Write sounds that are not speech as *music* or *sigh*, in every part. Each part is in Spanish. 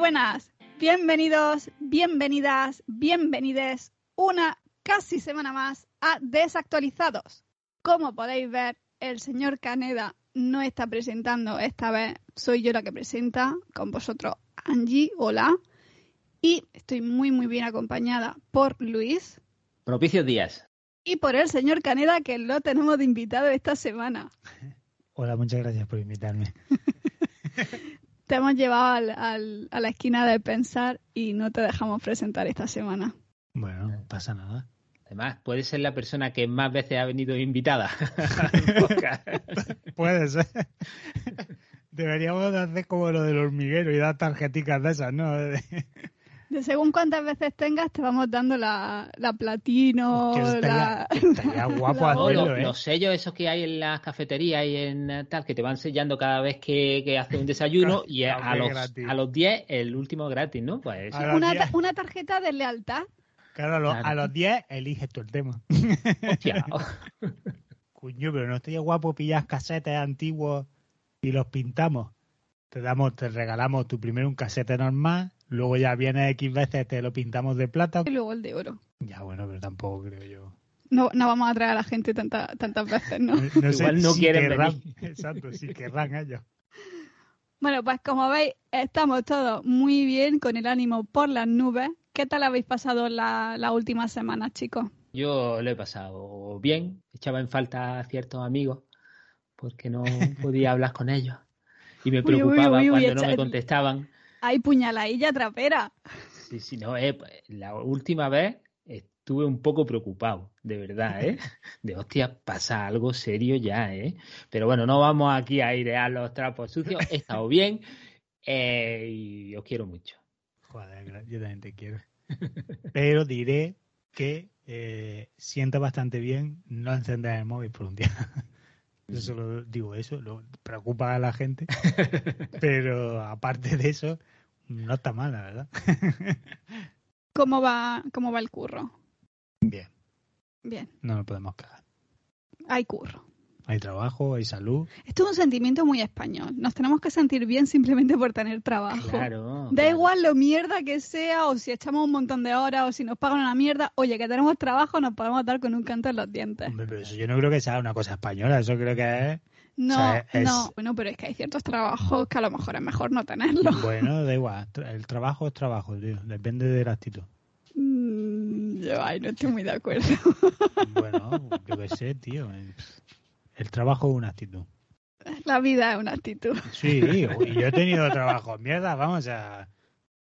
Buenas, bienvenidos, bienvenidas, bienvenides una casi semana más a Desactualizados. Como podéis ver, el señor Caneda no está presentando esta vez, soy yo la que presenta con vosotros Angie, hola. Y estoy muy muy bien acompañada por Luis. Propicios días. Y por el señor Caneda, que lo tenemos de invitado esta semana. *laughs* Hola, muchas gracias por invitarme. *laughs* te hemos llevado al, a la esquina de pensar y no te dejamos presentar esta semana. Bueno, no pasa nada. Además, puede ser la persona que más veces ha venido invitada. *laughs* puede ser. Deberíamos hacer como lo del hormiguero y dar tarjeticas de esas, ¿no? De según cuántas veces tengas, te vamos dando la, la platino. estaría, la... guapo *laughs* hacerlo, ¿eh? Los sellos esos que hay en las cafeterías y en tal, que te van sellando cada vez que, que haces un desayuno *laughs* y a, los, a los 10 el último gratis, ¿no? Pues una, una, tarjeta de lealtad. Claro, a los, 10 eliges tú el tema. Hostia. *laughs* Cuño, pero no estaría guapo pillar casetes antiguos y los pintamos. Te damos, te regalamos tu primero un casete normal Luego ya viene X veces, te lo pintamos de plata. Y luego el de oro. Ya, bueno, pero tampoco creo yo. No, no vamos a traer a la gente tantas veces, ¿no? *laughs* no, sé Igual no quieren querrán, *laughs* Exacto, si querrán ellos. Bueno, pues como veis, estamos todos muy bien, con el ánimo por las nubes. ¿Qué tal habéis pasado las la últimas semanas, chicos? Yo lo he pasado bien. Echaba en falta a ciertos amigos porque no *laughs* podía hablar con ellos. Y me preocupaba cuando no me contestaban. Hay puñaladilla trapera. Sí, sí, no, eh, la última vez estuve un poco preocupado, de verdad, ¿eh? *laughs* De hostia, pasa algo serio ya, ¿eh? Pero bueno, no vamos aquí a airear los trapos sucios. He estado bien eh, y os quiero mucho. Joder, yo también te quiero. Pero diré que eh, siento bastante bien no encender el móvil por un día. Yo solo digo eso, lo preocupa a la gente. *laughs* pero aparte de eso, no está mal, la verdad. *laughs* ¿Cómo va, cómo va el curro? Bien. Bien. No nos podemos cagar. Hay curro. Hay trabajo, hay salud. Esto es un sentimiento muy español. Nos tenemos que sentir bien simplemente por tener trabajo. Claro. Da igual lo mierda que sea, o si echamos un montón de horas, o si nos pagan una mierda. Oye, que tenemos trabajo, nos podemos dar con un canto en los dientes. pero eso yo no creo que sea una cosa española. Eso creo que es. No, no. Bueno, pero es que hay ciertos trabajos que a lo mejor es mejor no tenerlos. Bueno, da *laughs* igual. El trabajo es trabajo, tío. Depende de la actitud. Mm, yo, ay, no estoy muy de acuerdo. Bueno, *laughs* yo qué sé, tío. El trabajo es una actitud. La vida es una actitud. Sí, y yo he tenido trabajo. Mierda, vamos a.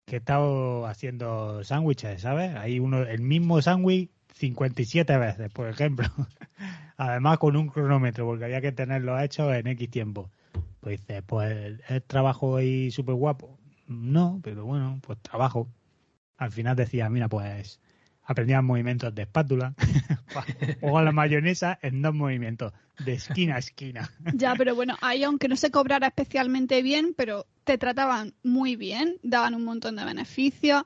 que he estado haciendo sándwiches, ¿sabes? Hay uno, el mismo sándwich 57 veces, por ejemplo. *laughs* Además con un cronómetro, porque había que tenerlo hecho en X tiempo. Pues dice, pues es trabajo ahí súper guapo. No, pero bueno, pues trabajo. Al final decía, mira, pues aprendían movimientos de espátula *laughs* o con la mayonesa en dos movimientos, de esquina a esquina. Ya, pero bueno, ahí aunque no se cobrara especialmente bien, pero te trataban muy bien, daban un montón de beneficios,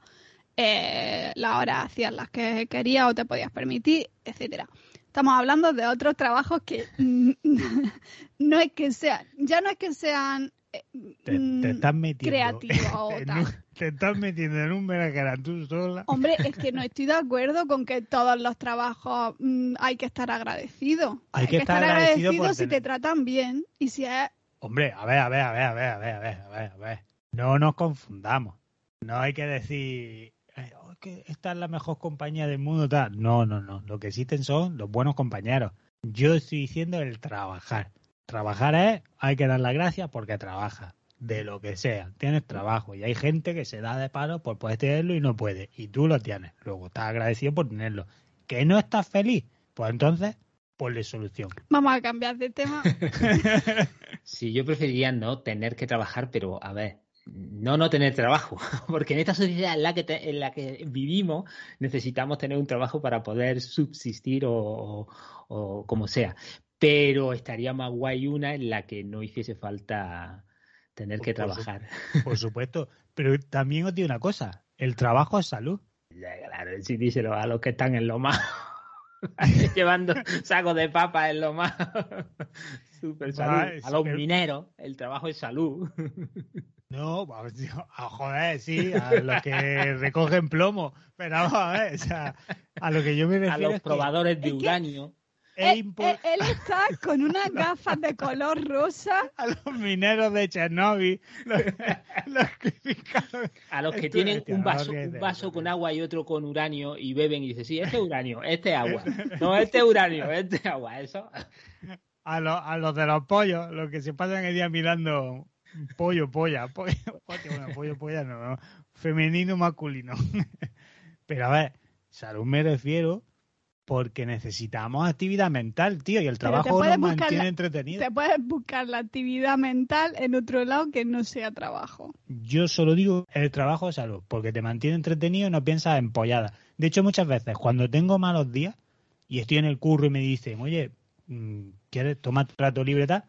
eh, las horas hacías las que querías o te podías permitir, etcétera. Estamos hablando de otros trabajos que *laughs* no es que sean, ya no es que sean te, te, mm, estás metiendo creativo *laughs* te estás metiendo en un era tú sola. Hombre, es que no estoy de acuerdo con que todos los trabajos mm, hay que estar agradecido. Hay, que, estar, agradecido, si te tratan bien y si es... Hombre, a ver, a ver, a ver, a ver, a ver, a ver, a ver, a ver. No nos confundamos. No hay que decir oh, que esta es la mejor compañía del mundo. Tal. No, no, no. Lo que existen son los buenos compañeros. Yo estoy diciendo el trabajar. Trabajar es, hay que dar las gracias porque trabaja, de lo que sea, tienes trabajo y hay gente que se da de paro por poder tenerlo y no puede, y tú lo tienes, luego estás agradecido por tenerlo. ¿Que no estás feliz? Pues entonces, ponle solución. Vamos a cambiar de tema. *laughs* sí, yo preferiría no tener que trabajar, pero a ver, no no tener trabajo, *laughs* porque en esta sociedad en la que, en la que vivimos necesitamos tener un trabajo para poder subsistir o, o, como sea pero estaría más guay una en la que no hiciese falta tener que trabajar. *laughs* Por supuesto, pero también os digo una cosa, el trabajo es salud. claro, sí, díselo a los que están en lo más *laughs* *laughs* llevando sacos de papa en lo más super salud. A los mineros, el trabajo es salud. No, pues, a joder, sí, a los que recogen plomo. Pero vamos a ver, o sea, a lo que yo me refiero A los que probadores de uranio. Es Eh, impo- eh, él está con unas *laughs* gafas de color rosa. a los mineros de Chernobyl, los, *laughs* los criticados. A los que Esto- tienen un vaso, un vaso con agua y otro con uranio y beben y dicen, sí, este es uranio, este es agua. *laughs* No, este es uranio, este es agua. Eso. A, los, a los de los pollos, los que se pasan el día mirando pollo, polla, pollo, hostia, bueno, pollo, polla, no, no, femenino, masculino. Pero a ver, salud me refiero porque necesitamos actividad mental, tío, y el trabajo nos mantiene la- entretenidos. Te puedes buscar la actividad mental en otro lado que no sea trabajo. Yo solo digo el trabajo de salud, porque te mantiene entretenido y no piensas en polladas. De hecho, muchas veces cuando tengo malos días y estoy en el curro y me dicen, oye, mm, ¿quieres tomar trato libre tal?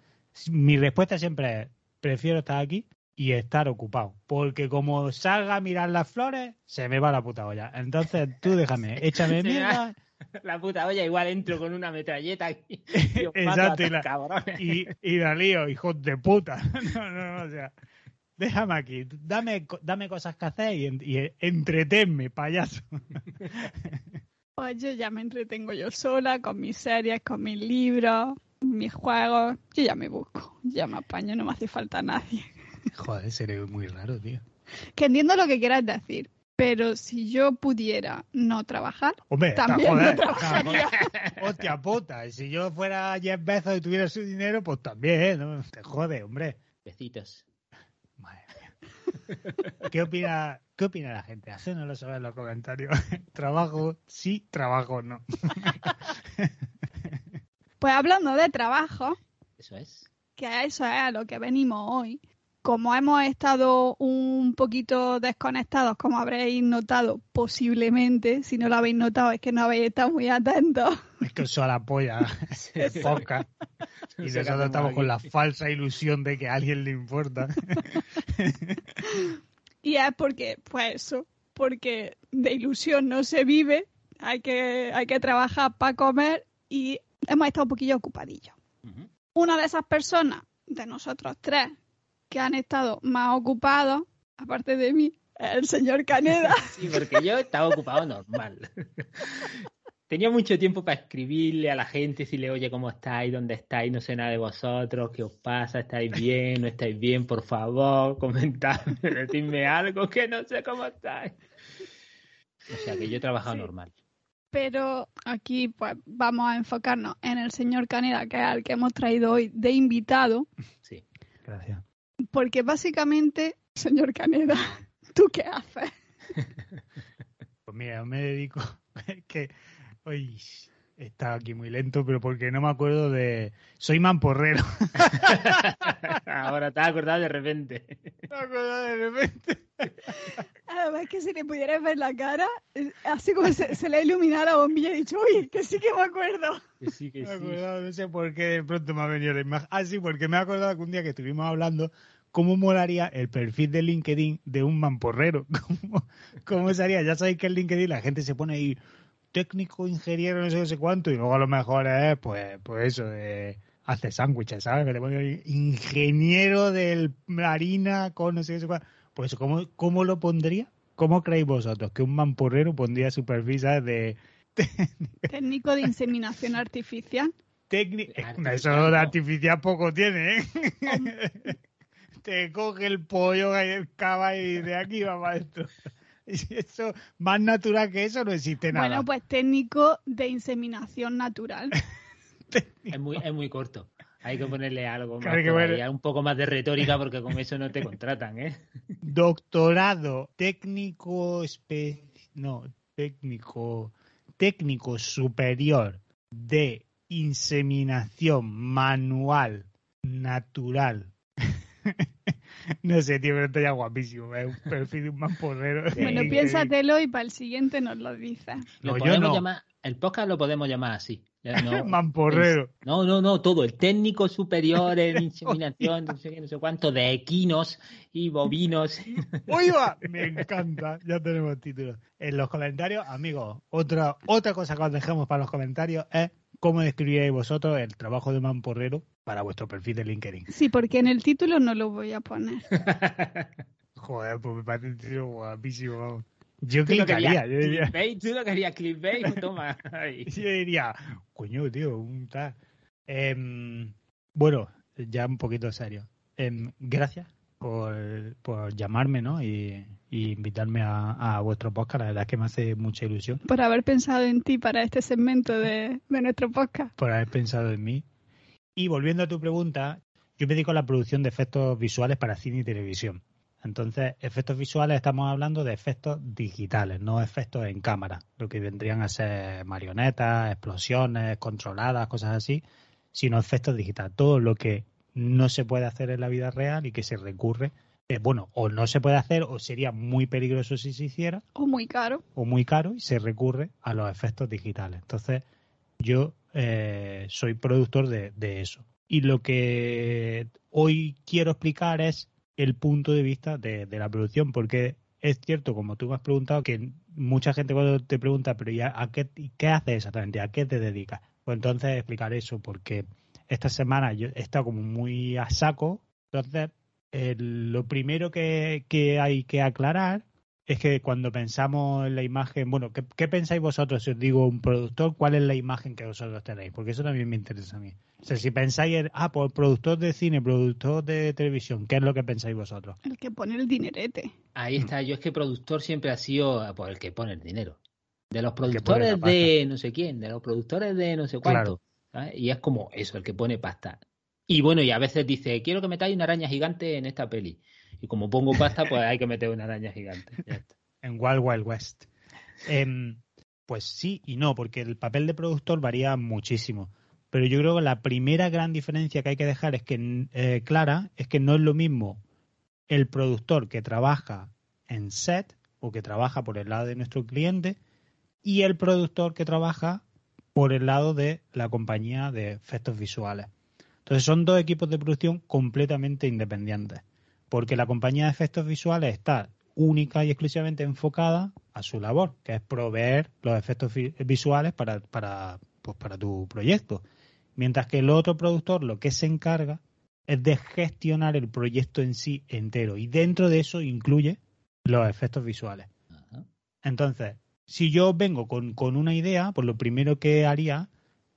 Mi respuesta siempre es, prefiero estar aquí y estar ocupado. Porque como salga a mirar las flores, se me va la puta olla. Entonces tú déjame, *laughs* échame mierda *laughs* La puta olla, igual entro con una metralleta y, y os *laughs* mato a Exacto, y estos la- cabrones. y, y la lío, hijos de puta. *laughs* No, no, no, o sea, déjame aquí, dame, dame cosas que hacer y, y entretenme, payaso. Pues yo ya me entretengo yo sola con mis series, con mis libros, mis juegos. Yo ya me busco, ya me apaño, no me hace falta nadie. Joder, seré muy raro, tío. Que entiendo lo que quieras decir, pero si yo pudiera no trabajar, Hombre, también joder, no trabajaría. *laughs* hostia puta, si yo fuera Jeff Bezos y tuviera su dinero, pues también, ¿eh? No, te jode, hombre. Besitos. Madre mía. ¿Qué opina, ¿Qué opina la gente? Hacénoslo saber en los comentarios. *laughs* ¿Trabajo? Sí, trabajo no. Pues hablando de trabajo, Eso es. que a eso es a lo que venimos hoy. Como hemos estado un poquito desconectados, como habréis notado posiblemente, si no lo habéis notado es que no habéis estado muy atentos. Es que os a la polla *laughs* el podcast. Y No sé qué nosotros estamos con la falsa ilusión de que a alguien le importa. *laughs* Y es porque, pues eso, porque de ilusión no se vive, hay que, hay que trabajar para comer y hemos estado un poquillo ocupadillos. Una de esas personas, de nosotros tres, que han estado más ocupados, aparte de mí, el señor Caneda. *laughs* Sí, porque yo estaba ocupado normal. *laughs* Tenía mucho tiempo para escribirle a la gente, si le oye cómo estáis, dónde estáis, no sé nada de vosotros, qué os pasa, estáis bien, no estáis bien, por favor, *laughs* comentadme, decidme algo que no sé cómo estáis. O sea que yo he trabajado Sí. normal. Pero aquí pues vamos a enfocarnos en el señor Caneda, que es al que hemos traído hoy de invitado, Sí. Gracias. Porque básicamente, señor Caneda, *laughs* ¿tú qué haces? *laughs* Pues mira, yo me dedico. *laughs* Es que hoy he estado aquí muy lento, pero porque no me acuerdo de. Soy mamporrero. Ahora te has acordado de repente. Me acuerdo de repente. Además que si le pudieras ver la cara, eh, así como se, se le ha iluminado la bombilla y he dicho, uy, que sí que me acuerdo. Que sí, que Me sí. acordado, no sé por qué de pronto me ha venido la imagen. Ah, sí, porque me he acordado que un día que estuvimos hablando, ¿cómo molaría el perfil de LinkedIn de un mamporrero? *laughs* ¿Cómo, cómo sería? Ya sabéis que en LinkedIn la gente se pone ahí técnico, ingeniero, no sé, no sé cuánto, y luego a lo mejor es, pues, pues eso, de hace sándwiches, ¿sabes? Que te pone ahí, ingeniero del harina con no sé, no sé cuánto. Pues ¿cómo, ¿cómo lo pondría? ¿Cómo creéis vosotros que un mamporrero pondría su perfil, ¿sabes? De *laughs* Técnico de inseminación artificial. técnico. Artificial, Eso de artificial poco tiene, ¿eh? *laughs* Te coge el pollo, el cava y de aquí va para esto. *laughs* Y Eso, más natural que eso no existe nada. Bueno, pues técnico de inseminación natural. *laughs* Es muy, es muy corto. Hay que ponerle algo más, Claro un poco más de retórica porque con eso no te contratan, ¿eh? *laughs* Doctorado técnico espe- no, técnico técnico superior de inseminación manual natural. *laughs* no sé, tío, pero está ya guapísimo. Es un perfil de un mamporrero. *laughs* Bueno, piénsatelo y para el siguiente nos lo dices. Lo No, yo no. llamar, el podcast lo podemos llamar así. No, *laughs* Mamporrero. no, no, no, todo. El técnico superior en inseminación, no sé qué, no sé cuánto, de equinos y bovinos. ¡Oiga! Me encanta. Ya tenemos título. En los comentarios, amigos, otra, otra cosa que os dejamos para los comentarios es ¿cómo describiríais vosotros el trabajo de mamporrero para vuestro perfil de LinkedIn? Sí, porque en el título no lo voy a poner. *laughs* Joder, pues me parece un tío guapísimo. vamos. Yo Tú lo clicaría, querías yo diría, clickbait, tú lo querías clickbait, toma. *laughs* ahí. yo diría, coño, tío, un tal. Em, bueno, ya un poquito serio. Em, gracias por, por llamarme, ¿no? Y, y invitarme a, a vuestro podcast. La verdad es que me hace mucha ilusión Por haber pensado en ti para este segmento de, de nuestro podcast. por haber pensado en mí. Y volviendo a tu pregunta, yo me dedico a la producción de efectos visuales para cine y televisión. Entonces, efectos visuales estamos hablando de efectos digitales, no efectos en cámara, lo que vendrían a ser marionetas, explosiones controladas, cosas así, sino efectos digitales. Todo lo que no se puede hacer en la vida real y que se recurre, eh, bueno, o no se puede hacer o sería muy peligroso si se hiciera, O muy caro. o muy caro y se recurre a los efectos digitales. Entonces, yo eh, soy productor de, de eso. Y lo que hoy quiero explicar es el punto de vista de, de la producción, porque es cierto, como tú me has preguntado, que mucha gente cuando te pregunta, pero ya a qué, qué haces exactamente? ¿A qué te dedicas? Pues entonces explicar eso, porque esta semana yo he estado como muy a saco. Entonces, eh, lo primero que, que hay que aclarar es que cuando pensamos en la imagen, bueno, ¿qué, qué pensáis vosotros si os digo un productor? ¿Cuál es la imagen que vosotros tenéis? Porque eso también me interesa a mí. O sea, si pensáis en, ah, pues productor de cine, productor de televisión, ¿qué es lo que pensáis vosotros? El que pone el dinerete. Ahí está, yo es que productor siempre ha sido pues, el que pone el dinero. De los productores de no sé quién, de los productores de no sé cuánto. ¿sabes? Y es como eso, el que pone pasta. Y bueno, y a veces dice, quiero que metáis una araña gigante en esta peli. Y como pongo pasta, pues hay que meter una araña gigante. En Wild Wild West. Em, pues sí y no, porque el papel de productor varía muchísimo. Pero yo creo que la primera gran diferencia que hay que dejar es que eh, clara es que no es lo mismo el productor que trabaja en set o que trabaja por el lado de nuestro cliente y el productor que trabaja por el lado de la compañía de efectos visuales. Entonces son dos equipos de producción completamente independientes, porque la compañía de efectos visuales está única y exclusivamente enfocada a su labor, que es proveer los efectos vi- visuales para, para, pues para tu proyecto. Mientras que el otro productor lo que se encarga es de gestionar el proyecto en sí entero y dentro de eso incluye los efectos visuales. Ajá. Entonces, si yo vengo con, con una idea, pues lo primero que haría,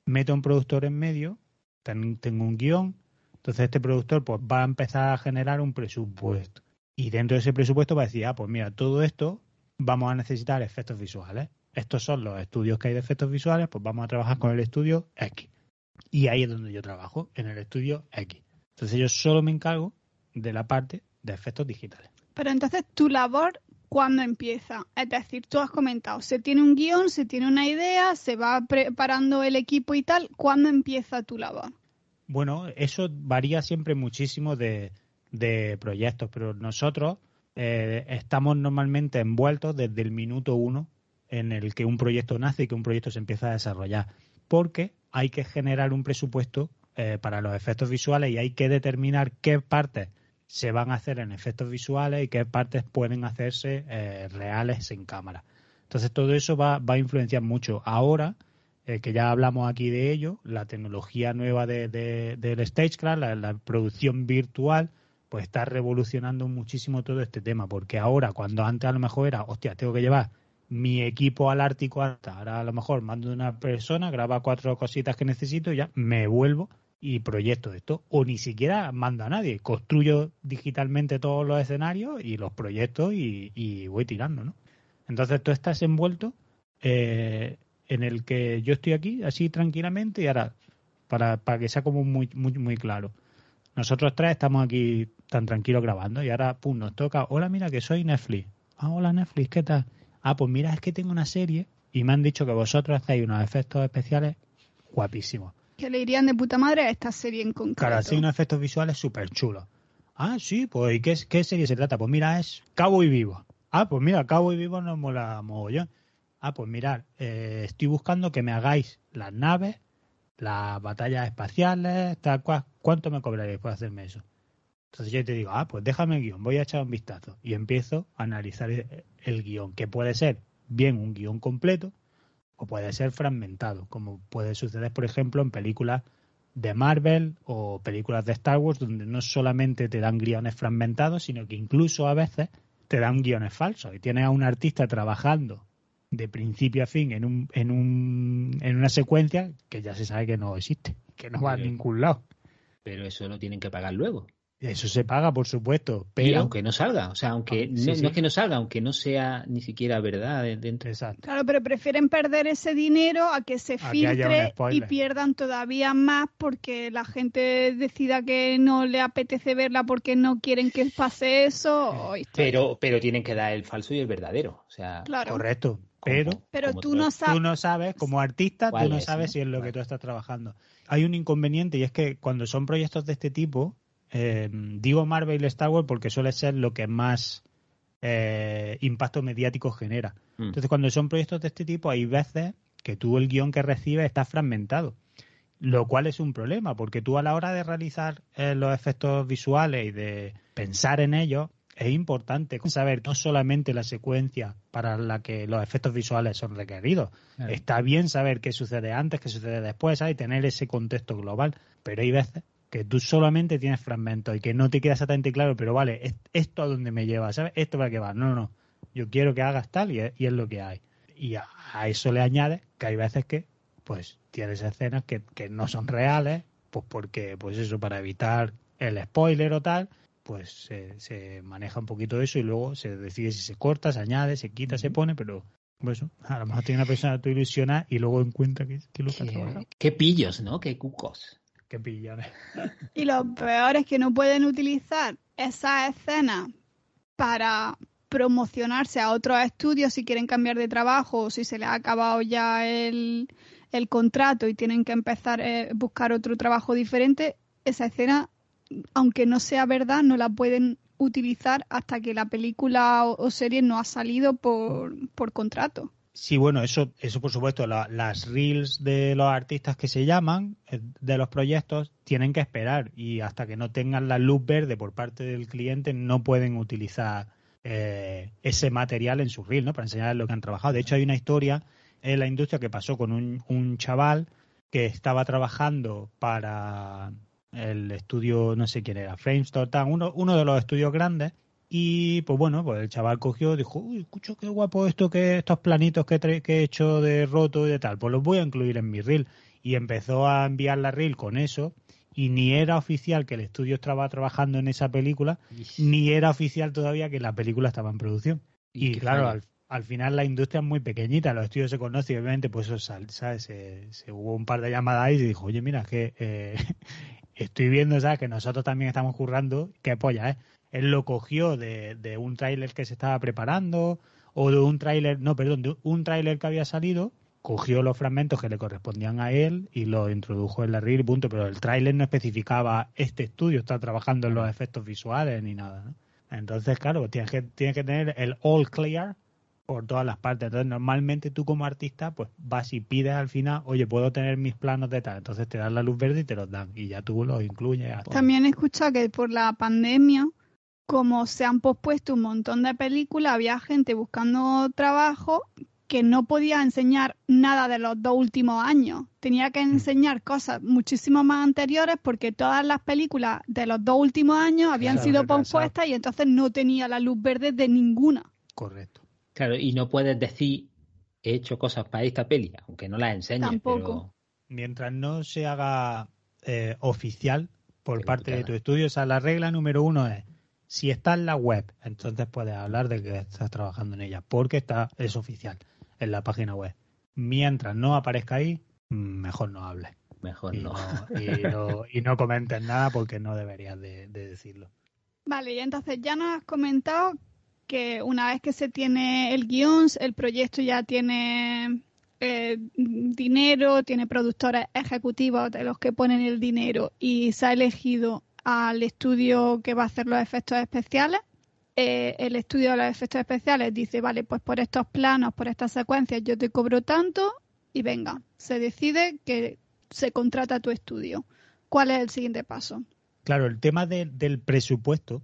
meto a un productor en medio, ten- tengo un guion, entonces este productor pues va a empezar a generar un presupuesto. Y dentro de ese presupuesto va a decir, ah, pues mira, todo esto vamos a necesitar efectos visuales. Estos son los estudios que hay de efectos visuales, pues vamos a trabajar con el estudio X. Y ahí es donde yo trabajo, en el estudio X. Entonces yo solo me encargo de la parte de efectos digitales. Pero entonces tu labor, ¿cuándo empieza? Es decir, tú has comentado, se tiene un guion, se tiene una idea, se va preparando el equipo y tal. ¿Cuándo empieza tu labor? Bueno, eso varía siempre muchísimo de, proyectos, pero nosotros eh, estamos normalmente envueltos desde el minuto uno en el que un proyecto nace y que un proyecto se empieza a desarrollar, porque hay que generar un presupuesto eh, para los efectos visuales y hay que determinar qué partes se van a hacer en efectos visuales y qué partes pueden hacerse eh, reales en cámara. Entonces todo eso va, va a influenciar mucho. Ahora, eh, que ya hablamos aquí de ello, la tecnología nueva de, de- del Stagecraft, la, la producción virtual, pues está revolucionando muchísimo todo este tema, porque ahora, cuando antes a lo mejor era, hostia, tengo que llevar mi equipo al Ártico hasta, ahora a lo mejor mando una persona, graba cuatro cositas que necesito y ya me vuelvo y proyecto esto, o ni siquiera mando a nadie, construyo digitalmente todos los escenarios y los proyectos y, voy tirando, ¿no? Entonces tú estás envuelto eh, en el que yo estoy aquí así tranquilamente y ahora, para, para que sea como muy, muy, muy claro, nosotros tres estamos aquí tan tranquilos grabando y ahora, pum, nos toca, hola, mira que soy Netflix. Ah, hola Netflix, ¿qué tal? Ah, pues mira, es que tengo una serie y me han dicho que vosotros hacéis unos efectos especiales guapísimos. Que le irían de puta madre a esta serie en concreto. Claro, así unos efectos visuales súper chulos. Ah, sí, pues ¿y qué, qué serie se trata? Pues mira, es Cabo y Vivo. Ah, pues mira, Cabo y Vivo nos mola mogollón. Ah, pues mirad, eh, estoy buscando que me hagáis las naves, las batallas espaciales, tal cual. ¿Cuánto me cobraréis por hacerme eso? Entonces yo te digo, ah, pues déjame el guion, voy a echar un vistazo. Y empiezo a analizar el, el guion, que puede ser bien un guion completo, o puede ser fragmentado, como puede suceder, por ejemplo, en películas de Marvel o películas de Star Wars, donde no solamente te dan guiones fragmentados, sino que incluso a veces te dan guiones falsos. Y tienes a un artista trabajando de principio a fin en, un, en, un, en una secuencia que ya se sabe que no existe, que no va a ningún lado. Pero eso lo tienen que pagar luego. Eso se paga, por supuesto. Pero... Y aunque no salga, o sea, aunque no, es que no salga, aunque no sea ni siquiera verdad dentro. Exacto. Claro, pero prefieren perder ese dinero a que se filtre y pierdan todavía más porque la gente decida que no le apetece verla porque no quieren que pase eso. pero, pero tienen que dar el falso y el verdadero. O sea, correcto. Pero, pero tú, no sabes, tú no sabes, como artista, tú no sabes si es lo que tú estás trabajando. Hay un inconveniente y es que cuando son proyectos de este tipo, eh, digo Marvel y Star Wars porque suele ser lo que más eh, impacto mediático genera. Mm. Entonces, cuando son proyectos de este tipo, hay veces que tú el guion que recibes está fragmentado, lo cual es un problema, porque tú a la hora de realizar eh, los efectos visuales y de pensar en ellos, es importante saber no solamente la secuencia para la que los efectos visuales son requeridos. Está bien saber qué sucede antes, qué sucede después, y tener ese contexto global. Pero hay veces que tú solamente tienes fragmentos y que no te queda exactamente claro, pero vale, esto a dónde me lleva, ¿sabes? Esto para qué va. No, no, no. Yo quiero que hagas tal y es, lo que hay. Y a, eso le añade que hay veces que, pues, tienes escenas que, que no son reales, pues porque, pues eso, para evitar el spoiler o tal, pues se, se, maneja un poquito eso y luego se decide si se corta, se añade, se quita, se pone, pero pues eso, a lo mejor tiene una persona tu ilusiona y luego encuentra que, que lo trabajando. Qué pillos, ¿no? Qué cucos. Qué. Y lo peor es que no pueden utilizar esa escena para promocionarse a otros estudios si quieren cambiar de trabajo o si se les ha acabado ya el, el contrato y tienen que empezar a eh, buscar otro trabajo diferente, esa escena, aunque no sea verdad, no la pueden utilizar hasta que la película o, serie no ha salido por, por contrato. Sí, bueno, eso, eso por supuesto, las reels de los artistas que se llaman, eh, de los proyectos, tienen que esperar y hasta que no tengan la luz verde por parte del cliente no pueden utilizar eh, ese material en su reel, ¿no? Para enseñar lo que han trabajado. De hecho, hay una historia en la industria que pasó con un, un chaval que estaba trabajando para el estudio, no sé quién era, Framestore, uno, uno de los estudios grandes, y pues bueno, pues el chaval cogió, dijo, uy, escucho qué guapo esto, que estos planitos que, que he hecho de roto y de tal, pues los voy a incluir en mi reel. Y empezó a enviar la reel con eso, y ni era oficial que el estudio estaba trabajando en esa película, ni era oficial todavía que la película estaba en producción. Y, claro, al, final la industria es muy pequeñita, los estudios se conocen y obviamente pues eso, ¿sabes? Se, se, hubo un par de llamadas y dijo, oye, mira, es que eh, *laughs* estoy viendo, ¿sabes? Que nosotros también estamos currando, qué polla, ¿eh? Él lo cogió de, de un tráiler que se estaba preparando o de un tráiler, no, perdón, de un tráiler que había salido, cogió los fragmentos que le correspondían a él y lo introdujo en la reel, punto, pero el tráiler no especificaba este estudio está trabajando en los efectos visuales ni nada, ¿no? Entonces, claro, tienes que, tienes que tener el all clear por todas las partes. Entonces, normalmente tú como artista, pues vas y pides al final, oye, puedo tener mis planos de tal. Entonces te dan la luz verde y te los dan. Y ya tú los incluyes. También he escuchado que por la pandemia como se han pospuesto un montón de películas, había gente buscando trabajo que no podía enseñar nada de los dos últimos años. Tenía que mm. enseñar cosas muchísimo más anteriores porque todas las películas de los dos últimos años habían sido pospuestas y entonces no tenía la luz verde de ninguna. Correcto. Claro, y no puedes decir he hecho cosas para esta peli, aunque no las enseñes. Tampoco. Mientras no se haga eh, oficial por parte de tu estudio, o sea, la regla número uno es si está en la web, entonces puedes hablar de que estás trabajando en ella, porque está es oficial en la página web. Mientras no aparezca ahí, mejor no hables. Mejor no. y, no. comentes nada porque no deberías de, decirlo. Vale, y entonces ya nos has comentado que una vez que se tiene el guion, el proyecto ya tiene eh, dinero, tiene productores ejecutivos de los que ponen el dinero y se ha elegido al estudio que va a hacer los efectos especiales. Eh, el estudio de los efectos especiales dice, vale, pues por estos planos, por estas secuencias yo te cobro tanto y venga, se decide que se contrata tu estudio. ¿Cuál es el siguiente paso? Claro, el tema del presupuesto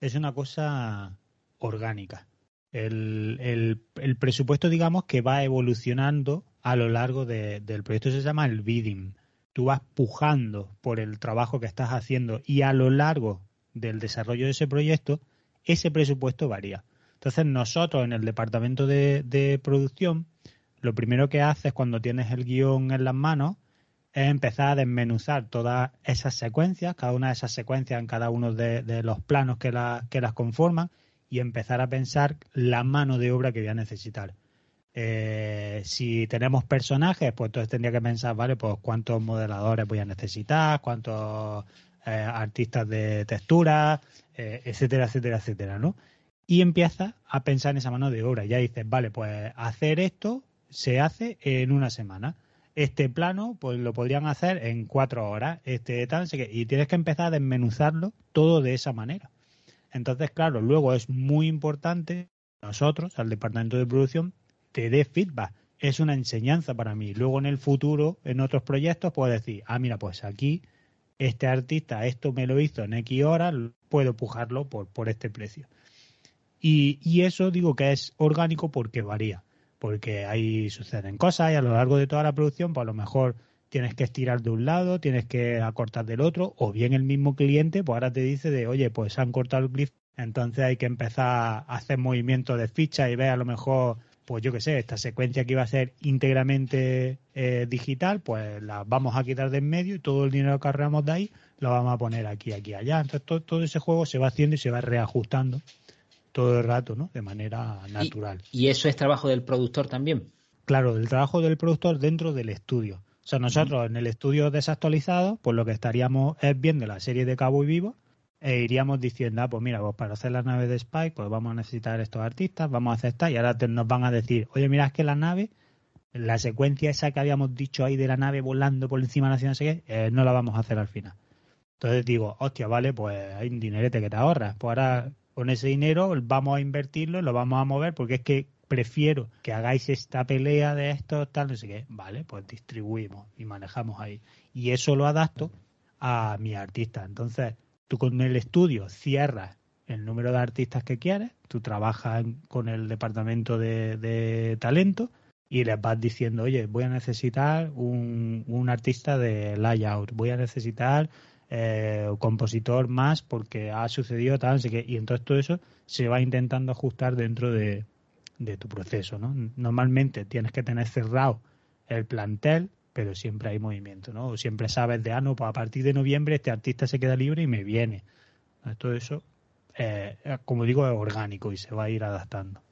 es una cosa orgánica. El, el, presupuesto, digamos, que va evolucionando a lo largo del proyecto. se llama el bidding. Tú vas pujando por el trabajo que estás haciendo y a lo largo del desarrollo de ese proyecto, ese presupuesto varía. Entonces nosotros en el departamento de, producción, lo primero que haces cuando tienes el guion en las manos es empezar a desmenuzar todas esas secuencias, cada una de esas secuencias en cada uno de, los planos que, que las conforman y empezar a pensar la mano de obra que voy a necesitar. Eh, si tenemos personajes, pues entonces tendría que pensar, vale, pues cuántos modeladores voy a necesitar, cuántos eh, artistas de textura, eh, etcétera, etcétera, etcétera, ¿no? Y empieza a pensar en esa mano de obra. Ya dices, vale, pues hacer esto se hace en una semana. Este plano, pues lo podrían hacer en cuatro horas. Este tal, y tienes que empezar a desmenuzarlo todo de esa manera. Entonces, claro, luego es muy importante nosotros, al departamento de producción, te dé feedback. Es una enseñanza para mí. Luego en el futuro, en otros proyectos, puedo decir, ah, mira, pues aquí este artista esto me lo hizo en X horas, puedo pujarlo por, por este precio. Y, y, eso digo que es orgánico porque varía, porque ahí suceden cosas y a lo largo de toda la producción, pues a lo mejor tienes que estirar de un lado, tienes que acortar del otro, o bien el mismo cliente, pues ahora te dice de, oye, pues han cortado el clip, entonces hay que empezar a hacer movimiento de ficha y ver a lo mejor pues yo qué sé, esta secuencia que iba a ser íntegramente eh, digital, pues la vamos a quitar de en medio y todo el dinero que ahorramos de ahí lo vamos a poner aquí, aquí, allá. Entonces todo, ese juego se va haciendo y se va reajustando todo el rato, ¿no? De manera natural. ¿Y, eso es trabajo del productor también? Claro, el trabajo del productor dentro del estudio. O sea, nosotros en el estudio desactualizado, pues lo que estaríamos es viendo la serie de Cabo y Vivo e iríamos diciendo, ah, pues mira, pues para hacer la nave de Spike, pues vamos a necesitar estos artistas, vamos a aceptar y ahora nos van a decir, oye, mira, es que la nave, la secuencia esa que habíamos dicho ahí de la nave volando por encima de la ciudad, no sé qué, eh, no la vamos a hacer al final. Entonces digo, hostia, vale, pues hay un dinerete que te ahorras. Pues ahora con ese dinero vamos a invertirlo, lo vamos a mover, porque es que prefiero que hagáis esta pelea de esto, tal, no sé qué. Vale, pues distribuimos y manejamos ahí. Y eso lo adapto a mi artista. Entonces, Tú con el estudio cierras el número de artistas que quieres, tú trabajas con el departamento de, talento y les vas diciendo, oye, voy a necesitar un, artista de layout, voy a necesitar eh, un compositor más porque ha sucedido tal, así que, y entonces todo eso se va intentando ajustar dentro de, de tu proceso, ¿no? Normalmente tienes que tener cerrado el plantel pero siempre hay movimiento, ¿no? Siempre sabes de, ah, no, pues a partir de noviembre este artista se queda libre y me viene. Todo eso, eh, como digo, es orgánico y se va a ir adaptando.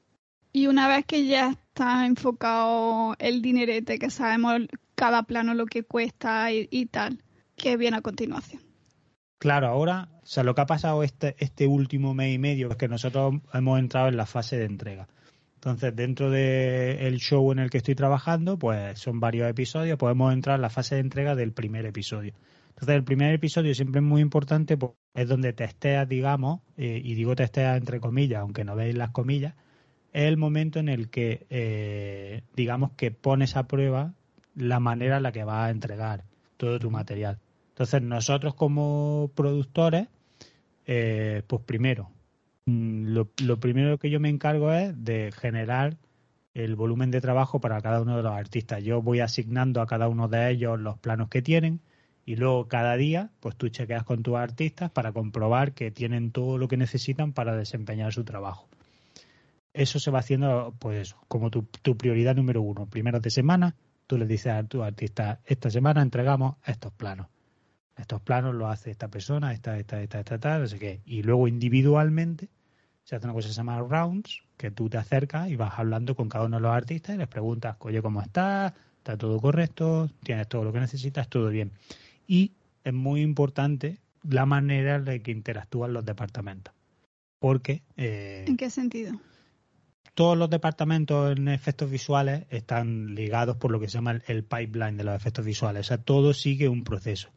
Y una vez que ya está enfocado el dinerete, que sabemos cada plano lo que cuesta y, tal, ¿qué viene a continuación? Claro, ahora, o sea, lo que ha pasado este, este último mes y medio es que nosotros hemos entrado en la fase de entrega. Entonces, dentro del show en el que estoy trabajando, pues son varios episodios, podemos entrar en la fase de entrega del primer episodio. Entonces, el primer episodio siempre es muy importante, pues, es donde testeas, digamos, eh, y digo testeas entre comillas, aunque no veis las comillas, es el momento en el que, eh, digamos, que pones a prueba la manera en la que vas a entregar todo tu material. Entonces, nosotros como productores, eh, pues primero, Mm, lo, primero que yo me encargo es de generar el volumen de trabajo para cada uno de los artistas. Yo voy asignando a cada uno de ellos los planos que tienen y luego cada día pues tú chequeas con tus artistas para comprobar que tienen todo lo que necesitan para desempeñar su trabajo. Eso se va haciendo pues como tu, prioridad número uno. Primero de semana, tú le dices a tu artista, esta semana entregamos estos planos estos planos los hace esta persona, esta, esta, esta, esta, tal, no sé qué. Y luego individualmente se hace una cosa que se llama rounds, que tú te acercas y vas hablando con cada uno de los artistas y les preguntas, oye, ¿cómo estás? ¿Está todo correcto? ¿Tienes todo lo que necesitas? ¿Todo bien? Y es muy importante la manera en la que interactúan los departamentos. Porque... Eh, ¿En qué sentido? Todos los departamentos en efectos visuales están ligados por lo que se llama el pipeline de los efectos visuales. O sea, todo sigue un proceso.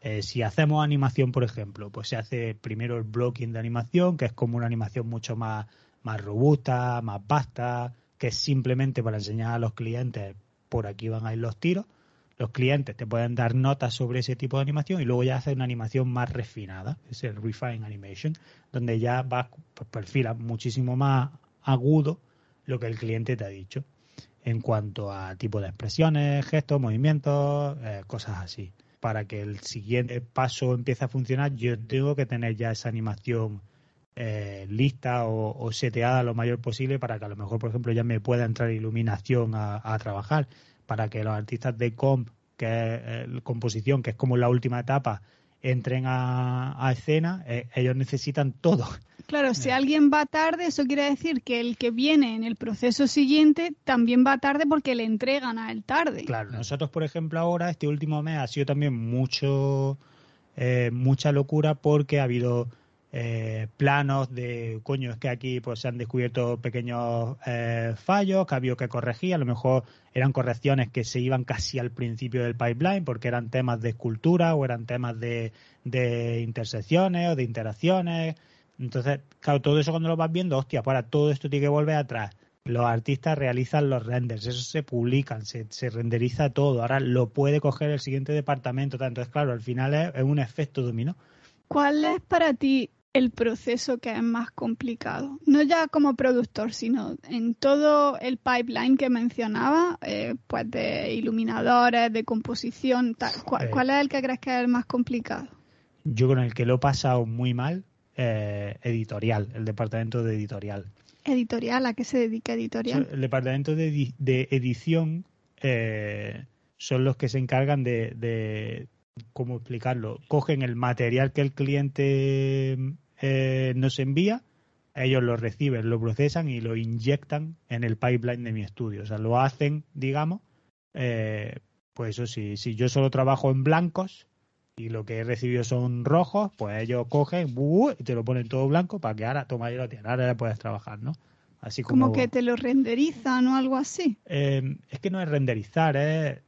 Eh, si hacemos animación, por ejemplo, pues se hace primero el blocking de animación, que es como una animación mucho más, más robusta, más vasta, que es simplemente para enseñar a los clientes por aquí van a ir los tiros. Los clientes te pueden dar notas sobre ese tipo de animación y luego ya hace una animación más refinada, es el refine animation, donde ya vas, pues perfila muchísimo más agudo lo que el cliente te ha dicho. en cuanto a tipo de expresiones, gestos, movimientos, eh, cosas así. Para que el siguiente paso empiece a funcionar, yo tengo que tener ya esa animación eh, lista o, seteada lo mayor posible para que a lo mejor, por ejemplo, ya me pueda entrar iluminación a, trabajar, para que los artistas de comp, que es eh, composición, que es como la última etapa, entren a, escena, eh, ellos necesitan todo. Claro, si alguien va tarde, eso quiere decir que el que viene en el proceso siguiente también va tarde porque le entregan a él tarde. Claro, nosotros, por ejemplo, ahora, este último mes ha sido también mucho, mucha locura porque ha habido eh, planos de, coño, es que aquí pues se han descubierto pequeños eh, fallos que había que corregir, a lo mejor eran correcciones que se iban casi al principio del pipeline porque eran temas de escultura o eran temas de, de intersecciones o de interacciones. Entonces, claro, todo eso cuando lo vas viendo, hostia, para pues todo esto tiene que volver atrás. Los artistas realizan los renders, eso se publican, se, se renderiza todo. Ahora lo puede coger el siguiente departamento. Entonces, claro, al final es un efecto dominó. ¿Cuál es para ti el proceso que es más complicado. No ya como productor, sino en todo el pipeline que mencionaba, eh, pues de iluminadores, de composición, ¿Cuál, es el que crees que es el más complicado? Yo con el que lo he pasado muy mal, eh, editorial, el departamento de editorial. ¿Editorial? ¿A qué se dedica editorial? El departamento de, edición eh, son los que se encargan de ¿cómo explicarlo? Cogen el material que el cliente eh, nos envía, ellos lo reciben, lo procesan y lo inyectan en el pipeline de mi estudio. O sea, lo hacen, digamos, eh, pues eso sí, si yo solo trabajo en blancos y lo que he recibido son rojos, pues ellos cogen y te lo ponen todo blanco para que ahora, toma, ya lo tienes, ahora ya puedes trabajar, ¿no? Así como, como que te lo renderizan o algo así. Eh, es que no es renderizar, es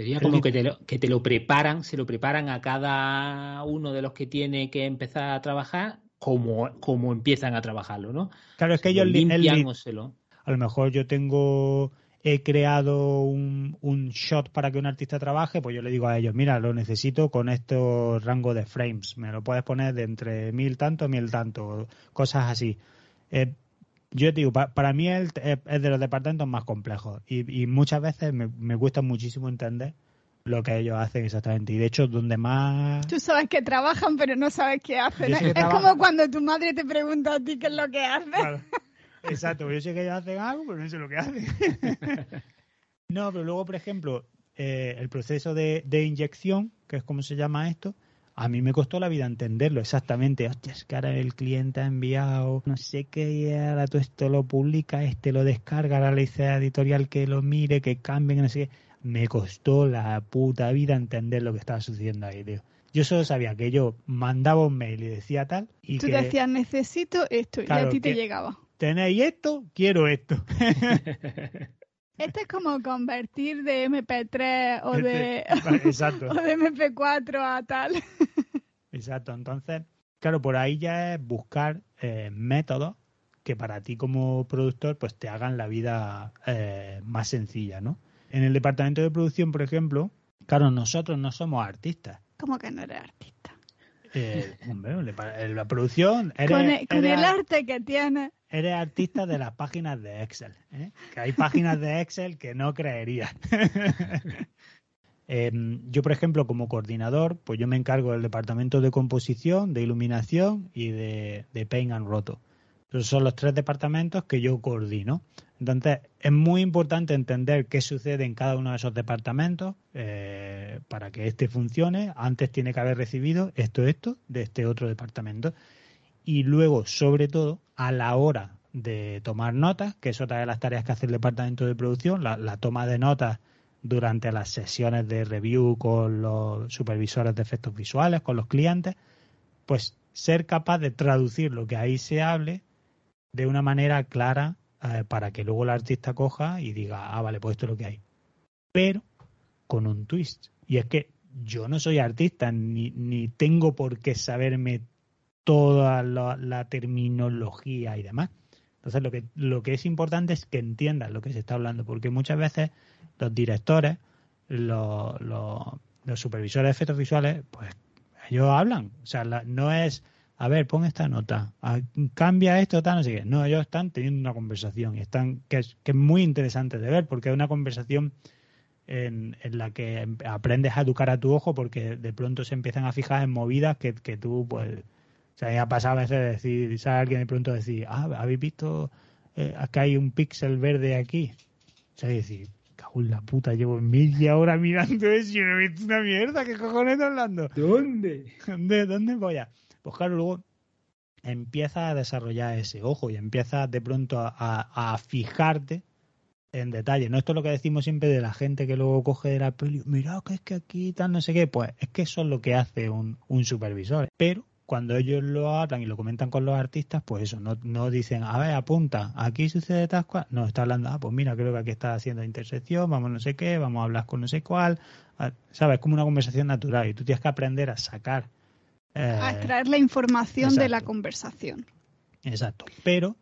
Sería como que te, lo, que te lo preparan, se lo preparan a cada uno de los que tiene que empezar a trabajar como, como empiezan a trabajarlo, ¿no? Claro, es que ellos limpian A lo mejor yo tengo he creado un, un, shot para que un artista trabaje, pues yo le digo a ellos, mira, lo necesito con estos rango de frames, me lo puedes poner de entre mil tanto, mil tanto, cosas así. Eh, yo digo, para, mí es, es, de los departamentos más complejos y, y muchas veces me, me cuesta muchísimo entender lo que ellos hacen exactamente. Y de hecho, donde más... Tú sabes que trabajan, pero no sabes qué hacen. Es como cuando tu madre te pregunta a ti qué es lo que hace. Exacto, yo sé que ellos hacen algo, pero no sé lo que hacen. *laughs* no, pero luego, por ejemplo, eh, el proceso de, de inyección, que es como se llama esto, a mí me costó la vida entenderlo exactamente. Hostia, es que ahora el cliente ha enviado no sé qué y ahora tú esto lo publica, este lo descarga, ahora le dice a editorial que lo mire, que cambie, no sé qué. Me costó la puta vida entender lo que estaba sucediendo ahí, tío. Yo solo sabía que yo mandaba un mail y decía tal. Y Tú decías, necesito esto, y a ti te llegaba. Tenéis esto, quiero esto. *laughs* *laughs* Esto es como convertir de MP3 o de, *laughs* o de MP4 a tal. Exacto, entonces, claro, por ahí ya es buscar eh, métodos que para ti como productor pues te hagan la vida eh, más sencilla, ¿no? En el departamento de producción, por ejemplo, claro, nosotros no somos artistas. ¿Cómo que no eres artista? Eh, hombre, la producción... con, el, arte que tiene eres artista de las páginas de Excel. ¿eh? Que hay *laughs* páginas de Excel que no creerías. *laughs* Em, yo, por ejemplo, como coordinador, pues yo me encargo del departamento de composición, de iluminación y de, Paint and Roto. Esos son los tres departamentos que yo coordino. Entonces, es muy importante entender qué sucede en cada uno de esos departamentos eh, para que este funcione. Antes tiene que haber recibido esto, esto, de este otro departamento y luego, sobre todo, a la hora de tomar notas, que es otra de las tareas que hace el departamento de producción, la, toma de notas durante las sesiones de review con los supervisores de efectos visuales, con los clientes, pues ser capaz de traducir lo que ahí se hable de una manera clara eh, para que luego el artista coja y diga, ah, vale, pues esto es lo que hay. Pero con un twist. Y es que yo no soy artista, ni, ni tengo por qué saberme toda la, terminología y demás. Entonces, lo que, lo que es importante es que entiendas lo que se está hablando, porque muchas veces los directores, los, los, supervisores de efectos visuales, pues ellos hablan. O sea, no es, a ver, pon esta nota, a- cambia esto, tal, no sé qué. No, ellos están teniendo una conversación y están, que es, que es muy interesante de ver, porque es una conversación en, en la que aprendes a educar a tu ojo, porque de pronto se empiezan a fijar en movidas que, que tú, pues, o sea, ya ha pasado a veces de decir, sale alguien de pronto decir, ah, ¿habéis visto eh, que hay un píxel verde aquí? O sea, decir, cago en la puta, llevo media hora mirando eso y no he visto una mierda, ¿qué cojones estás hablando? ¿Dónde? *laughs* ¿Dónde, dónde voy a? Pues claro, luego empieza a desarrollar ese ojo y empieza de pronto a, fijarte en detalle. No esto es lo que decimos siempre de la gente que luego coge de la peli, mira que es que aquí tal no sé qué, pues es que eso es lo que hace un, un supervisor. Pero cuando ellos lo hablan y lo comentan con los artistas, pues eso, no, no dicen, a ver, apunta, aquí sucede tal cual. No, está hablando, ah, pues mira, creo que aquí está haciendo intersección, vamos no sé qué, vamos a hablar con no sé cuál. Ah, ¿Sabes? Es como una conversación natural y tú tienes que aprender a sacar. Eh, A extraer la información de la conversación. Exacto. Pero,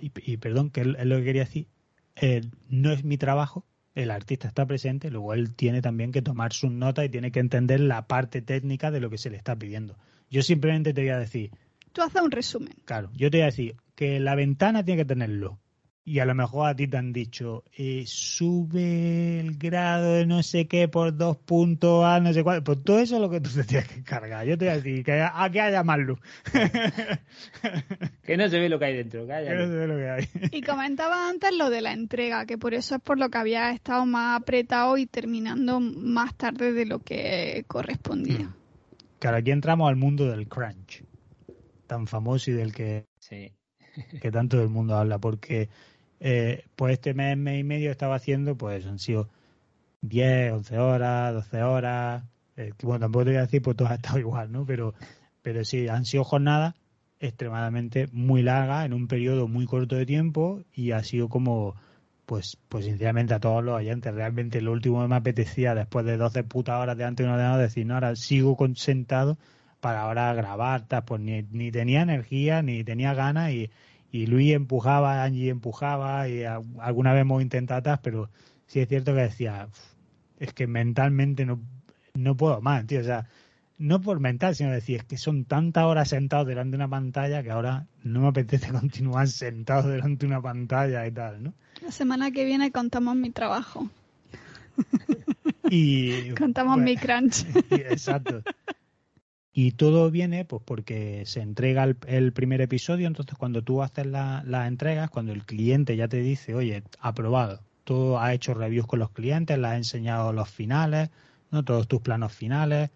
y, y perdón, que es lo que quería decir, eh, no es mi trabajo, el artista está presente, luego él tiene también que tomar sus notas y tiene que entender la parte técnica de lo que se le está pidiendo. Yo simplemente te voy a decir, Tú haces un resumen. claro, yo te voy a decir que la ventana tiene que tenerlo. Y a lo mejor a ti te han dicho, eh, sube el grado de no sé qué por dos puntos a no sé cuál. Pues todo eso es lo que tú te tienes que cargar. Yo te voy a decir que, a, que haya más luz. *laughs* Que no se ve lo que hay dentro, Que no se ve lo que hay. Y comentaba antes lo de la entrega, que por eso es por lo que había estado más apretado y terminando más tarde de lo que correspondía. Mm. Claro, aquí entramos al mundo del crunch, tan famoso y del que, Sí. que tanto el mundo habla, porque eh, pues este mes, mes y medio estaba haciendo, pues han sido 10, 11 horas, 12 horas, eh, bueno, tampoco te voy a decir, pues todo ha estado *laughs* igual, ¿no? Pero, pero sí, han sido jornadas extremadamente muy largas en un periodo muy corto de tiempo y ha sido como, pues, pues sinceramente a todos los oyentes, realmente lo último que me apetecía después de 12 putas horas delante de un ordenador decir, no, ahora sigo con- sentado para ahora grabar, pues ni, ni tenía energía, ni tenía ganas y, y Luis empujaba, Angie empujaba y a- alguna vez hemos intentado tal, pero sí es cierto que decía, "Uf, es que mentalmente no, no puedo más, tío, o sea, no por mental, sino decir, es que son tantas horas sentados delante de una pantalla que ahora no me apetece *laughs* continuar sentado delante de una pantalla y tal, ¿no? La semana que viene contamos mi trabajo, Y *laughs* contamos bueno, mi crunch. y- *laughs* Exacto. Y todo viene pues porque se entrega el, primer episodio, entonces cuando tú haces la- las entregas, cuando el cliente ya te dice, oye, aprobado, tú has hecho reviews con los clientes, le has enseñado los finales, no todos tus planos finales,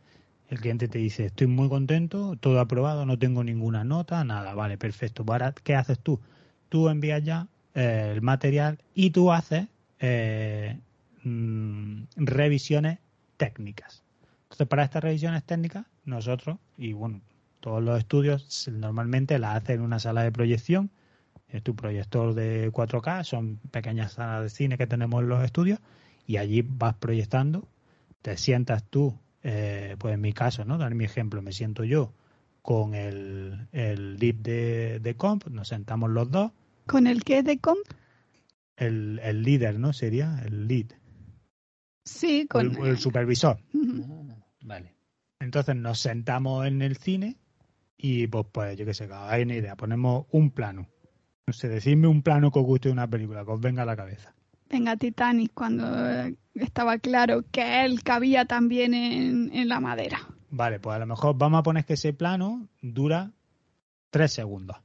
el cliente te dice, estoy muy contento, todo aprobado, no tengo ninguna nota, nada, vale, perfecto. Ahora, ¿qué haces tú? Tú envías ya eh, el material y tú haces eh, mm, revisiones técnicas. Entonces, para estas revisiones técnicas, nosotros, y bueno, todos los estudios se- normalmente las hacen en una sala de proyección. Es tu proyector de 4K, son pequeñas salas de cine que tenemos en los estudios, y allí vas proyectando, te sientas tú, eh, pues en mi caso, ¿no? Dar mi ejemplo, me siento yo con el, el lead de, de comp, nos sentamos los dos, ¿Con el que de comp? el, el líder, ¿no? Sería el lead, Sí, con el- el supervisor. Ah, vale. Entonces nos sentamos en el cine y pues, pues yo qué sé, hay una idea, ponemos un plano. No sé, decidme un plano que os guste de una película, que os venga a la cabeza. Venga, Titanic, cuando eh, estaba claro que él cabía también en, en la madera. Vale, pues a lo mejor vamos a poner que ese plano dura tres segundos.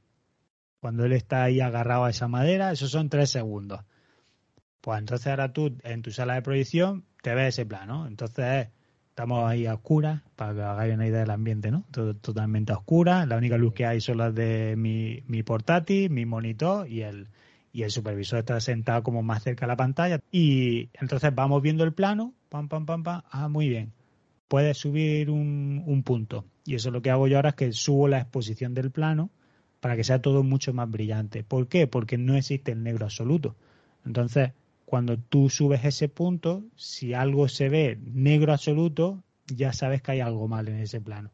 Cuando él está ahí agarrado a esa madera, esos son tres segundos. Pues entonces ahora tú en tu sala de proyección te ves ese plano. Entonces estamos ahí a oscuras, para que hagáis una idea del ambiente, ¿no? Todo, totalmente a oscuras. La única luz que hay son las de mi, mi portátil, mi monitor y el, y el supervisor está sentado como más cerca a la pantalla. Y entonces vamos viendo el plano, pam, pam, pam, pam. Ah, muy bien puedes subir un, un punto. Y eso lo que hago yo ahora es que subo la exposición del plano para que sea todo mucho más brillante. ¿Por qué? Porque no existe el negro absoluto. Entonces, cuando tú subes ese punto, si algo se ve negro absoluto, ya sabes que hay algo mal en ese plano.